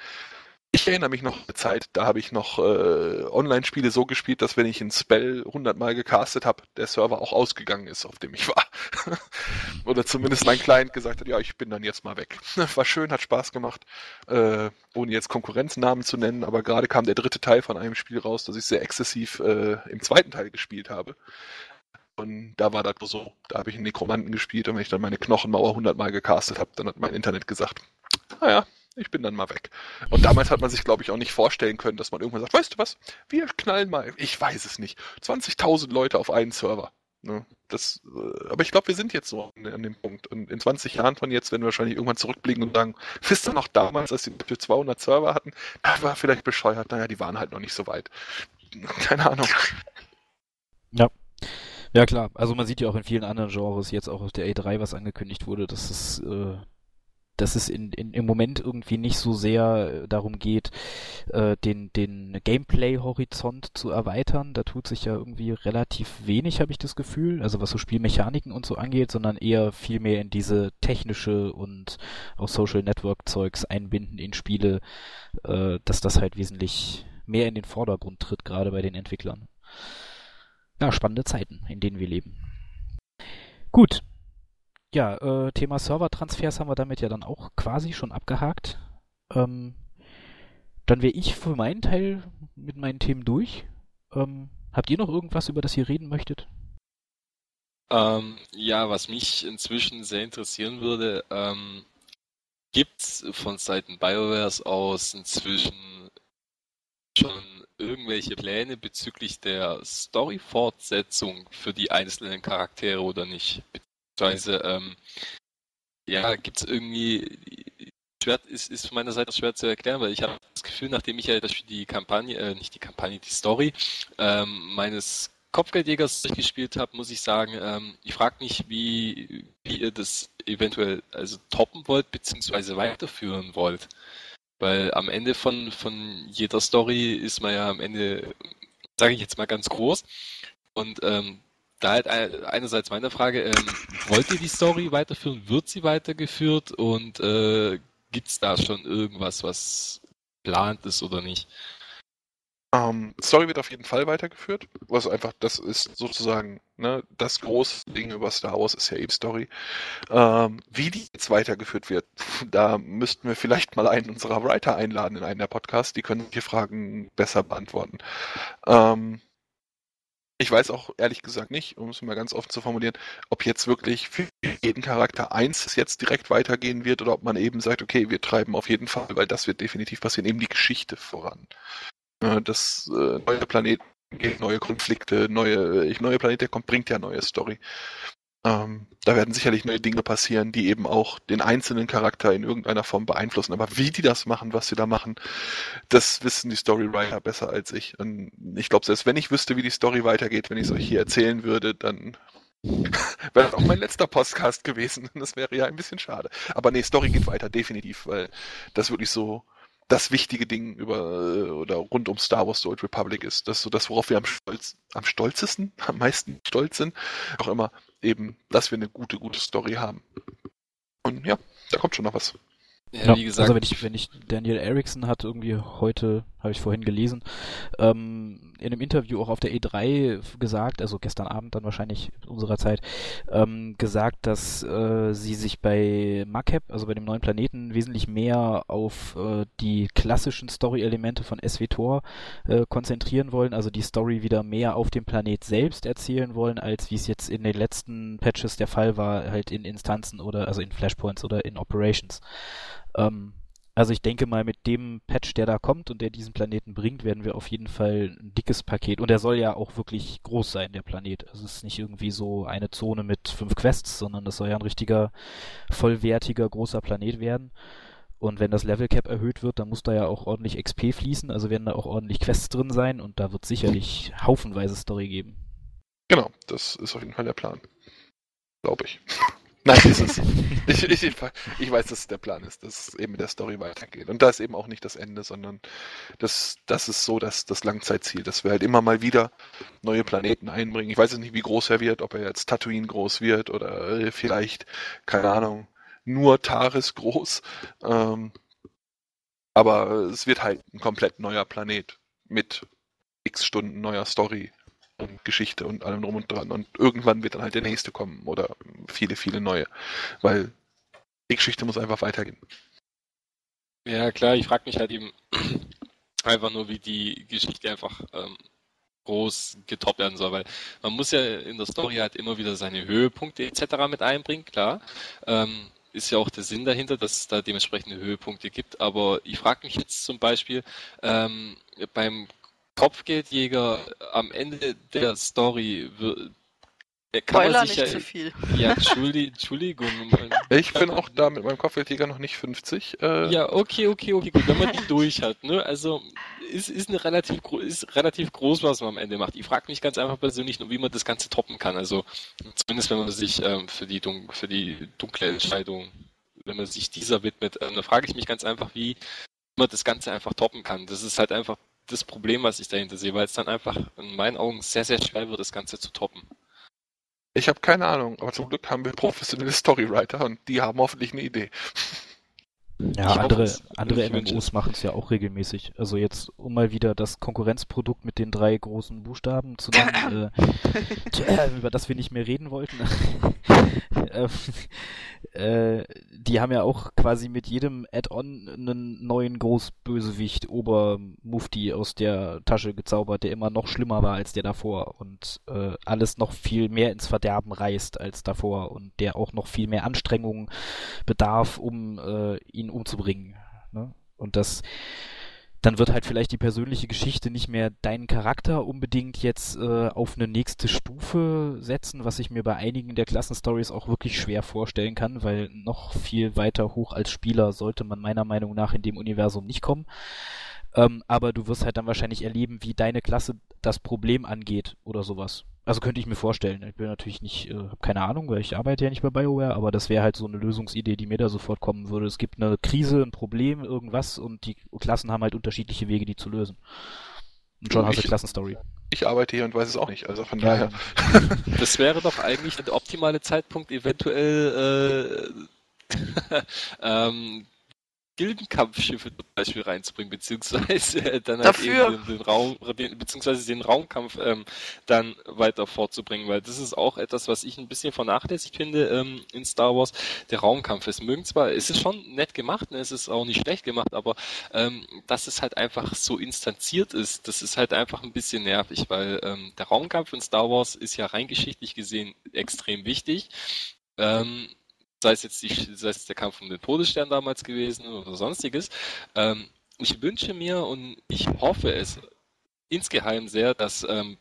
ich erinnere mich noch an eine Zeit, da habe ich noch äh, Online-Spiele so gespielt, dass wenn ich ein Spell hundertmal gecastet habe, der Server auch ausgegangen ist, auf dem ich war. Oder zumindest mein Client gesagt hat, ja, ich bin dann jetzt mal weg. War schön, hat Spaß gemacht, äh, ohne jetzt Konkurrenznamen zu nennen, aber gerade kam der dritte Teil von einem Spiel raus, das ich sehr exzessiv äh, im zweiten Teil gespielt habe. Und da war das so, da habe ich einen Nekromanten gespielt und wenn ich dann meine Knochenmauer hundertmal gecastet habe, dann hat mein Internet gesagt, naja, ich bin dann mal weg. Und damals hat man sich, glaube ich, auch nicht vorstellen können, dass man irgendwann sagt, weißt du was, wir knallen mal, ich weiß es nicht, 20.000 Leute auf einen Server. Ne? Das, äh, aber ich glaube, wir sind jetzt so an, an, dem Punkt. Und in 20 Jahren von jetzt werden wir wahrscheinlich irgendwann zurückblicken und sagen, wisst ihr noch damals, als für 200 Server hatten, da war vielleicht bescheuert, naja, die waren halt noch nicht so weit. Keine Ahnung. Ja. Ja klar, also man sieht ja auch in vielen anderen Genres jetzt auch auf der A3, was angekündigt wurde, dass es, äh, dass es in, in, im Moment irgendwie nicht so sehr darum geht, äh, den, den Gameplay-Horizont zu erweitern. Da tut sich ja irgendwie relativ wenig, habe ich das Gefühl, also was so Spielmechaniken und so angeht, sondern eher viel mehr in diese technische und auch Social Network-Zeugs einbinden in Spiele, äh, dass das halt wesentlich mehr in den Vordergrund tritt, gerade bei den Entwicklern ja, spannende Zeiten, in denen wir leben. Gut. Ja, äh, Thema Servertransfers haben wir damit ja dann auch quasi schon abgehakt. Ähm, dann wäre ich für meinen Teil mit meinen Themen durch. Ähm, habt ihr noch irgendwas, über das ihr reden möchtet? Ähm, ja, was mich inzwischen sehr interessieren würde, ähm, gibt es von Seiten BioWares aus inzwischen schon irgendwelche Pläne bezüglich der Story-Fortsetzung für die einzelnen Charaktere oder nicht? Beziehungsweise, ähm, ja, gibt es irgendwie schwer, ist, ist von meiner Seite schwer zu erklären, weil ich habe das Gefühl, nachdem ich ja das, die Kampagne, äh, nicht die Kampagne, die Story ähm, meines Kopfgeldjägers gespielt habe, muss ich sagen, ähm, ich frage mich, wie, wie ihr das eventuell also toppen wollt, beziehungsweise weiterführen wollt. Weil am Ende von, von jeder Story ist man ja am Ende, sage ich jetzt mal ganz groß. Und ähm, da halt einerseits meine Frage, ähm, wollt ihr die Story weiterführen? Wird sie weitergeführt? Und äh, gibt es da schon irgendwas, was plant ist oder nicht? Ähm, Story wird auf jeden Fall weitergeführt, was einfach, das ist sozusagen, ne, das große Ding über Star Wars ist ja eben Story. Ähm, wie die jetzt weitergeführt wird, da müssten wir vielleicht mal einen unserer Writer einladen in einen der Podcasts, die können die Fragen besser beantworten. Ähm, ich weiß auch ehrlich gesagt nicht, um es mal ganz offen zu formulieren, ob jetzt wirklich für jeden Charakter eins jetzt direkt weitergehen wird oder ob man eben sagt, okay, wir treiben auf jeden Fall, weil das wird definitiv passieren, eben die Geschichte voran. Das äh, neue Planeten geht neue Konflikte, neue, ich, neue Planet, der kommt, bringt ja neue Story. Ähm, da werden sicherlich neue Dinge passieren, die eben auch den einzelnen Charakter in irgendeiner Form beeinflussen. Aber wie die das machen, was sie da machen, das wissen die Storywriter besser als ich. Und ich glaube, selbst wenn ich wüsste, wie die Story weitergeht, wenn ich es euch hier erzählen würde, dann wäre das auch mein letzter Podcast gewesen. Das wäre ja ein bisschen schade. Aber nee, Story geht weiter, definitiv, weil das wirklich so das wichtige Ding über äh, oder rund um Star Wars The Old Republic ist. Das ist so das, worauf wir am, stolz, am stolzesten, am meisten stolz sind. Auch immer eben, dass wir eine gute, gute Story haben. Und ja, da kommt schon noch was. Ja, wie gesagt. Also wenn ich, wenn ich Daniel Erickson hat irgendwie heute, habe ich vorhin gelesen, ähm, in einem Interview auch auf der E3 gesagt, also gestern Abend dann wahrscheinlich unserer Zeit, ähm, gesagt, dass äh, sie sich bei Makep, also bei dem neuen Planeten, wesentlich mehr auf äh, die klassischen Story-Elemente von SWTOR äh, konzentrieren wollen, also die Story wieder mehr auf dem Planet selbst erzählen wollen, als wie es jetzt in den letzten Patches der Fall war, halt in Instanzen oder also in Flashpoints oder in Operations. Ähm, also ich denke mal, mit dem Patch, der da kommt und der diesen Planeten bringt, werden wir auf jeden Fall ein dickes Paket. Und er soll ja auch wirklich groß sein, der Planet. Also es ist nicht irgendwie so eine Zone mit fünf Quests, sondern das soll ja ein richtiger, vollwertiger, großer Planet werden. Und wenn das Level Cap erhöht wird, dann muss da ja auch ordentlich XP fließen, also werden da auch ordentlich Quests drin sein und da wird sicherlich haufenweise Story geben. Genau, das ist auf jeden Fall der Plan. Glaube ich. Nein, ist es. ich, ich, ich weiß, dass es der Plan ist, dass es eben mit der Story weitergeht. Und da ist eben auch nicht das Ende, sondern das, das ist so dass das Langzeitziel, dass wir halt immer mal wieder neue Planeten einbringen. Ich weiß jetzt nicht, wie groß er wird, ob er jetzt Tatooine groß wird oder vielleicht, keine Ahnung, nur Taris groß. Ähm, aber es wird halt ein komplett neuer Planet mit x Stunden neuer Story Geschichte und allem drum und dran. Und irgendwann wird dann halt der nächste kommen oder viele, viele neue. Weil die Geschichte muss einfach weitergehen. Ja, klar, ich frage mich halt eben einfach nur, wie die Geschichte einfach ähm, groß getoppt werden soll, weil man muss ja in der Story halt immer wieder seine Höhepunkte etc. mit einbringen, klar. Ähm, ist ja auch der Sinn dahinter, dass es da dementsprechende Höhepunkte gibt. Aber ich frage mich jetzt zum Beispiel ähm, beim Kopfgeldjäger am Ende der Story kann Spoiler nicht ja, zu viel. Ja, Entschuldigung. Ich bin auch da mit meinem Kopfgeldjäger noch nicht 50. Äh ja, okay, okay, okay, gut, wenn man die durch hat, ne? Also ist, ist eine relativ ist relativ groß, was man am Ende macht. Ich frage mich ganz einfach persönlich nur, wie man das Ganze toppen kann. Also zumindest wenn man sich ähm, für die Dun für die dunkle Entscheidung, wenn man sich dieser widmet, ähm, da frage ich mich ganz einfach, wie man das Ganze einfach toppen kann. Das ist halt einfach das Problem, was ich dahinter sehe, weil es dann einfach in meinen Augen sehr, sehr schwer wird, das Ganze zu toppen. Ich habe keine Ahnung, aber zum Glück haben wir professionelle Storywriter und die haben hoffentlich eine Idee. Ja, ich andere, andere MMOs machen es ja auch regelmäßig. Also jetzt, um mal wieder das Konkurrenzprodukt mit den drei großen Buchstaben zu nennen, äh, über das wir nicht mehr reden wollten. Ähm, äh, die haben ja auch quasi mit jedem Add-on einen neuen Großbösewicht Obermufti aus der Tasche gezaubert, der immer noch schlimmer war als der davor und äh, alles noch viel mehr ins Verderben reißt als davor und der auch noch viel mehr Anstrengungen bedarf, um äh, ihn umzubringen. Ne? Und das dann wird halt vielleicht die persönliche Geschichte nicht mehr deinen Charakter unbedingt jetzt äh, auf eine nächste Stufe setzen, was ich mir bei einigen der Klassenstories auch wirklich schwer vorstellen kann, weil noch viel weiter hoch als Spieler sollte man meiner Meinung nach in dem Universum nicht kommen. Ähm, aber du wirst halt dann wahrscheinlich erleben, wie deine Klasse das Problem angeht oder sowas. Also könnte ich mir vorstellen. Ich bin natürlich nicht, äh, habe keine Ahnung, weil ich arbeite ja nicht bei BioWare, aber das wäre halt so eine Lösungsidee, die mir da sofort kommen würde. Es gibt eine Krise, ein Problem, irgendwas und die Klassen haben halt unterschiedliche Wege, die zu lösen. Und schon hast du Klassenstory. Ich arbeite hier und weiß es auch nicht, also von Ja, daher. Das wäre doch eigentlich der optimale Zeitpunkt, eventuell äh, ähm, Gildenkampfschiffe zum Beispiel reinzubringen, beziehungsweise dann halt Dafür. eben den, den Raum, den, beziehungsweise den Raumkampf ähm, dann weiter vorzubringen, weil das ist auch etwas, was ich ein bisschen vernachlässigt finde ähm, in Star Wars. Der Raumkampf, es mögen zwar, es ist schon nett gemacht, ne, es ist auch nicht schlecht gemacht, aber ähm, dass es halt einfach so instanziert ist, das ist halt einfach ein bisschen nervig, weil ähm, der Raumkampf in Star Wars ist ja rein geschichtlich gesehen extrem wichtig. Ähm, sei es jetzt die, sei es der Kampf um den Todesstern damals gewesen oder sonstiges. Ähm, ich wünsche mir und ich hoffe es insgeheim sehr, dass ähm,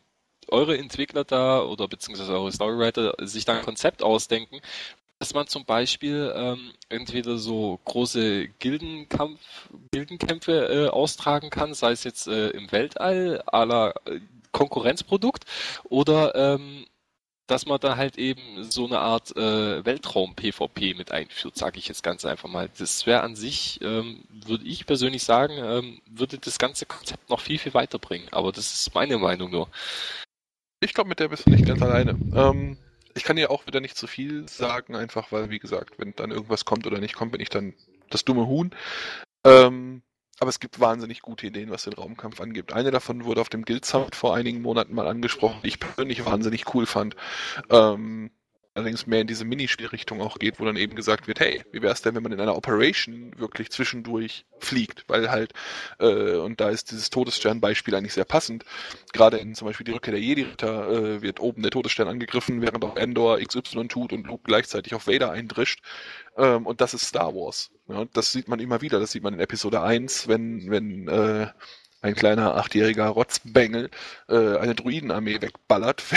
eure Entwickler da oder beziehungsweise eure Storywriter sich da ein Konzept ausdenken, dass man zum Beispiel ähm, entweder so große Gildenkampf, Gildenkämpfe äh, austragen kann, sei es jetzt äh, im Weltall la äh, Konkurrenzprodukt oder ähm, dass man da halt eben so eine Art äh, Weltraum-PvP mit einführt, sage ich jetzt ganz einfach mal. Das wäre an sich, ähm, würde ich persönlich sagen, ähm, würde das ganze Konzept noch viel, viel weiterbringen. Aber das ist meine Meinung nur. Ich glaube, mit der bist du nicht ganz alleine. Ähm, ich kann dir auch wieder nicht zu viel sagen, einfach weil, wie gesagt, wenn dann irgendwas kommt oder nicht kommt, bin ich dann das dumme Huhn. Ähm, aber es gibt wahnsinnig gute Ideen, was den Raumkampf angeht. Eine davon wurde auf dem Guild Summit vor einigen Monaten mal angesprochen, die ich persönlich wahnsinnig cool fand. Ähm, allerdings mehr in diese Minispielrichtung auch geht, wo dann eben gesagt wird, hey, wie wäre es denn, wenn man in einer Operation wirklich zwischendurch fliegt? Weil halt, äh, und da ist dieses Todesstern-Beispiel eigentlich sehr passend. Gerade in zum Beispiel die Rückkehr der Jedi-Ritter äh, wird oben der Todesstern angegriffen, während auch Endor XY tut und Luke gleichzeitig auf Vader eindrischt. Ähm, und das ist Star Wars. Ja, das sieht man immer wieder. Das sieht man in Episode 1, wenn, wenn äh, ein kleiner achtjähriger Rotzbengel äh, eine Druidenarmee wegballert.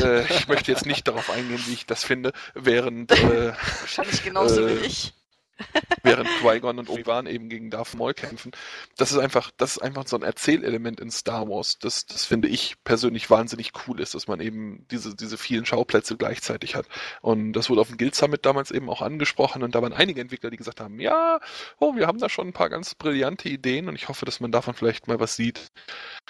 Äh, ich möchte jetzt nicht darauf eingehen, wie ich das finde, während, äh, Wahrscheinlich genauso Äh, wie ich. während Qui-Gon und Obi-Wan eben gegen Darth Maul kämpfen. Das ist einfach, das ist einfach so ein Erzählelement in Star Wars, das, das finde ich persönlich wahnsinnig cool ist, dass man eben diese, diese vielen Schauplätze gleichzeitig hat. Und das wurde auf dem Guild Summit damals eben auch angesprochen und da waren einige Entwickler, die gesagt haben, ja, oh, wir haben da schon ein paar ganz brillante Ideen und ich hoffe, dass man davon vielleicht mal was sieht.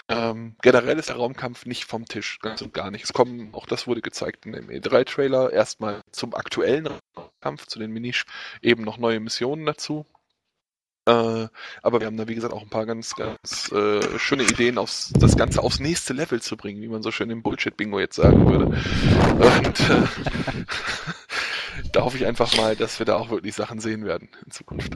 Ähm, generell ist der Raumkampf nicht vom Tisch, ganz und gar nicht. Es kommen, auch das wurde gezeigt in dem E3-Trailer, erstmal zum aktuellen Raumkampf, zu den Minis, eben noch neue Missionen dazu. Äh, aber wir haben da, wie gesagt, auch ein paar ganz, ganz äh, schöne Ideen, aufs, das Ganze aufs nächste Level zu bringen, wie man so schön im Bullshit-Bingo jetzt sagen würde. Und äh, da hoffe ich einfach mal, dass wir da auch wirklich Sachen sehen werden in Zukunft.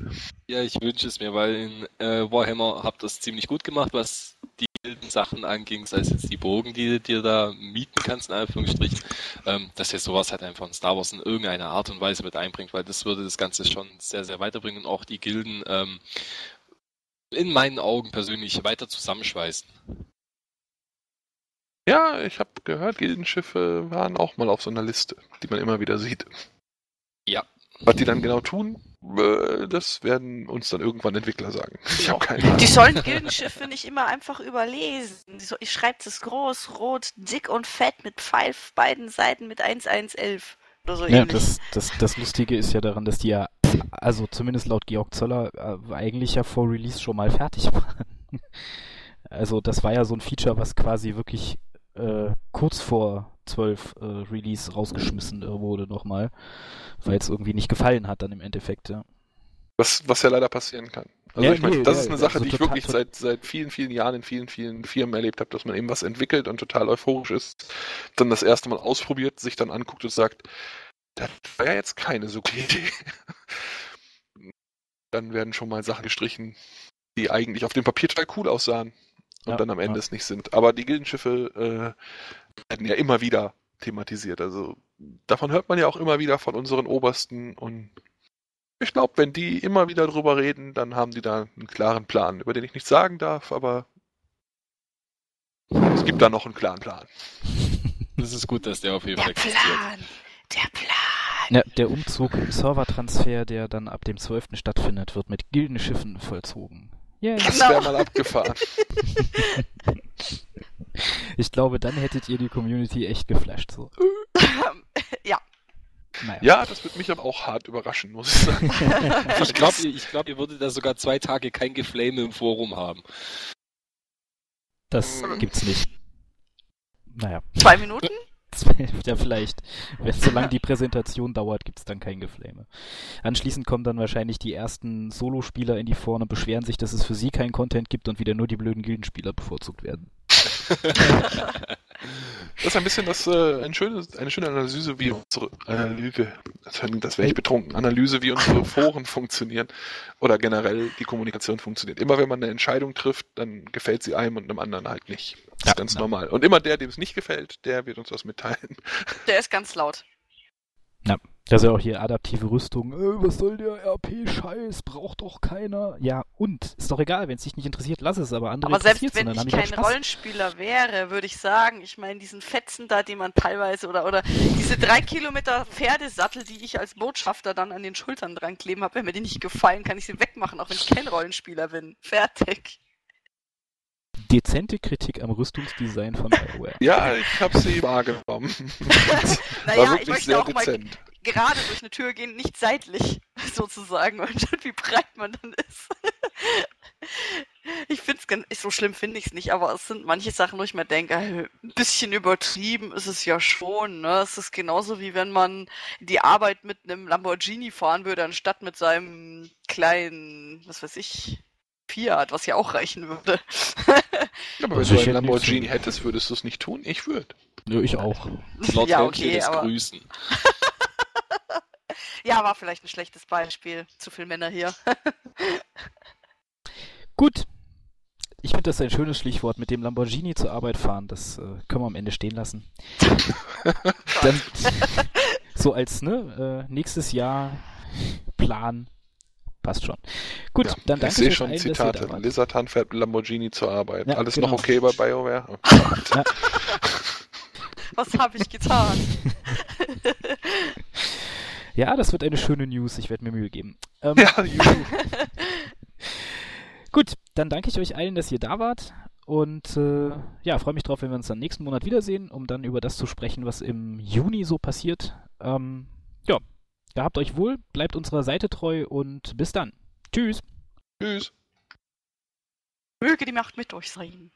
Ja, ich wünsche es mir, weil in äh, Warhammer habt ihr es ziemlich gut gemacht, was die wilden Sachen anging, sei es jetzt die Bogen, die du dir da mieten kannst, in Anführungsstrichen, ähm, dass ihr sowas halt einfach in Star Wars in irgendeiner Art und Weise mit einbringt, weil das würde das Ganze schon sehr, sehr weiterbringen und auch die Gilden ähm, in meinen Augen persönlich weiter zusammenschweißen. Ja, ich habe gehört, Gildenschiffe waren auch mal auf so einer Liste, die man immer wieder sieht. Ja. Was die dann genau tun, äh, das werden uns dann irgendwann Entwickler sagen. Ich habe keine Ahnung. Die sollen Gildenschiffe nicht immer einfach überlesen. So- Ich schreibe es groß, rot, dick und fett mit Pfeil auf beiden Seiten mit 1111 oder so Ja, ähnlich. das, das, das Lustige ist ja daran, dass die ja, also zumindest laut Georg Zöller, äh, eigentlich ja vor Release schon mal fertig waren. Also das war ja so ein Feature, was quasi wirklich äh, kurz vor 12 äh, Release rausgeschmissen äh, wurde nochmal, weil es irgendwie nicht gefallen hat dann im Endeffekt, ja. Was, was ja leider passieren kann. Also Ja, ich meine, nee, das ja, ist eine Sache, also die ich wirklich seit, seit vielen, vielen Jahren in vielen, vielen Firmen erlebt habe, dass man eben was entwickelt und total euphorisch ist, dann das erste Mal ausprobiert, sich dann anguckt und sagt, das war ja jetzt keine so gute Idee. Dann werden schon mal Sachen gestrichen, die eigentlich auf dem Papier total cool aussahen und Ja, dann am Ende ja. es nicht sind. Aber die Gildenschiffe äh, werden ja immer wieder thematisiert. Also davon hört man ja auch immer wieder von unseren Obersten und Ich glaube, wenn die immer wieder drüber reden, dann haben die da einen klaren Plan, über den ich nichts sagen darf, aber es gibt da noch einen klaren Plan. Das ist gut, dass der auf jeden Fall Der existiert. Plan. Der Plan. Ja, der Umzug, Servertransfer, der dann ab dem 12. stattfindet, wird mit Gildenschiffen vollzogen. Yay. Das Genau. wäre mal abgefahren. Ich glaube, dann hättet ihr die Community echt geflasht. So. ja. Naja. Ja, das wird mich aber auch hart überraschen, muss ich sagen. Ich glaube, ihr, glaub, ihr würdet da sogar zwei Tage kein Geflame im Forum haben. Das gibt's nicht. Naja, Zwei Minuten? ja vielleicht. Wenn solange die Präsentation dauert, gibt's dann kein Geflame. Anschließend kommen dann wahrscheinlich die ersten Solospieler in die Vorne, beschweren sich, dass es für sie keinen Content gibt und wieder nur die blöden Gildenspieler bevorzugt werden. Das ist ein bisschen das, äh, ein schönes, eine schöne Analyse, wie unsere Analyse, das, das wäre ich betrunken, Analyse, wie unsere Foren funktionieren oder generell die Kommunikation funktioniert. Immer wenn man eine Entscheidung trifft, dann gefällt sie einem und einem anderen halt nicht. Das Ja, ist ganz ja. normal. Und immer der, dem es nicht gefällt, der wird uns was mitteilen. Der ist ganz laut. Ja, das ist ja auch hier adaptive Rüstung. Äh, was soll der RP-Scheiß? Braucht doch keiner. Ja, und? Ist doch egal, wenn es dich nicht interessiert, lass es, aber andere Aber selbst wenn ich die kein. Rollenspieler wäre, würde ich sagen, ich meine, diesen Fetzen da, den man teilweise oder oder diese drei Kilometer Pferdesattel, die ich als Botschafter dann an den Schultern dran kleben habe, wenn mir die nicht gefallen, kann ich sie wegmachen, auch wenn ich kein Rollenspieler bin. Fertig. Dezente Kritik am Rüstungsdesign von BioWare. Ja, ich habe sie wahrgenommen. Naja, War ich wirklich möchte sehr auch mal dezent. gerade durch eine Tür gehen, nicht seitlich sozusagen und wie breit man dann ist. Ich finde es so schlimm finde ich es nicht, aber es sind manche Sachen, wo ich mir denke, ein bisschen übertrieben ist es ja schon. Ne? Es ist genauso wie wenn man die Arbeit mit einem Lamborghini fahren würde, anstatt mit seinem kleinen, was weiß ich, Fiat, was ja auch reichen würde. Aber wenn Also du einen hätte Lamborghini hättest, würdest du es nicht tun? Ich würde. Nö, ich auch. Lord ja, okay, aber Grüßen. ja, war vielleicht ein schlechtes Beispiel. Zu viele Männer hier. Gut. Ich finde das ein schönes Stichwort, mit dem Lamborghini zur Arbeit fahren. Das äh, können wir am Ende stehen lassen. Dann, so als ne, äh, nächstes Jahr Plan. Passt schon. Gut, Ja, dann ich danke sehe euch schon allen, dass ihr Zitate. da wart. Lizardhan fährt mit Lamborghini zur Arbeit. Ja, Alles genau. noch okay bei BioWare? Oh. Ja. Was habe ich getan? ja, das wird eine schöne News. Ich werde mir Mühe geben. Ähm, ja, juhu. Gut, dann danke ich euch allen, dass ihr da wart. Und äh, ja, freue mich drauf, wenn wir uns dann nächsten Monat wiedersehen, um dann über das zu sprechen, was im Juni so passiert. Ähm, ja, Gehabt euch wohl, bleibt unserer Seite treu und bis dann. Tschüss. Tschüss. Möge die Macht mit euch sein.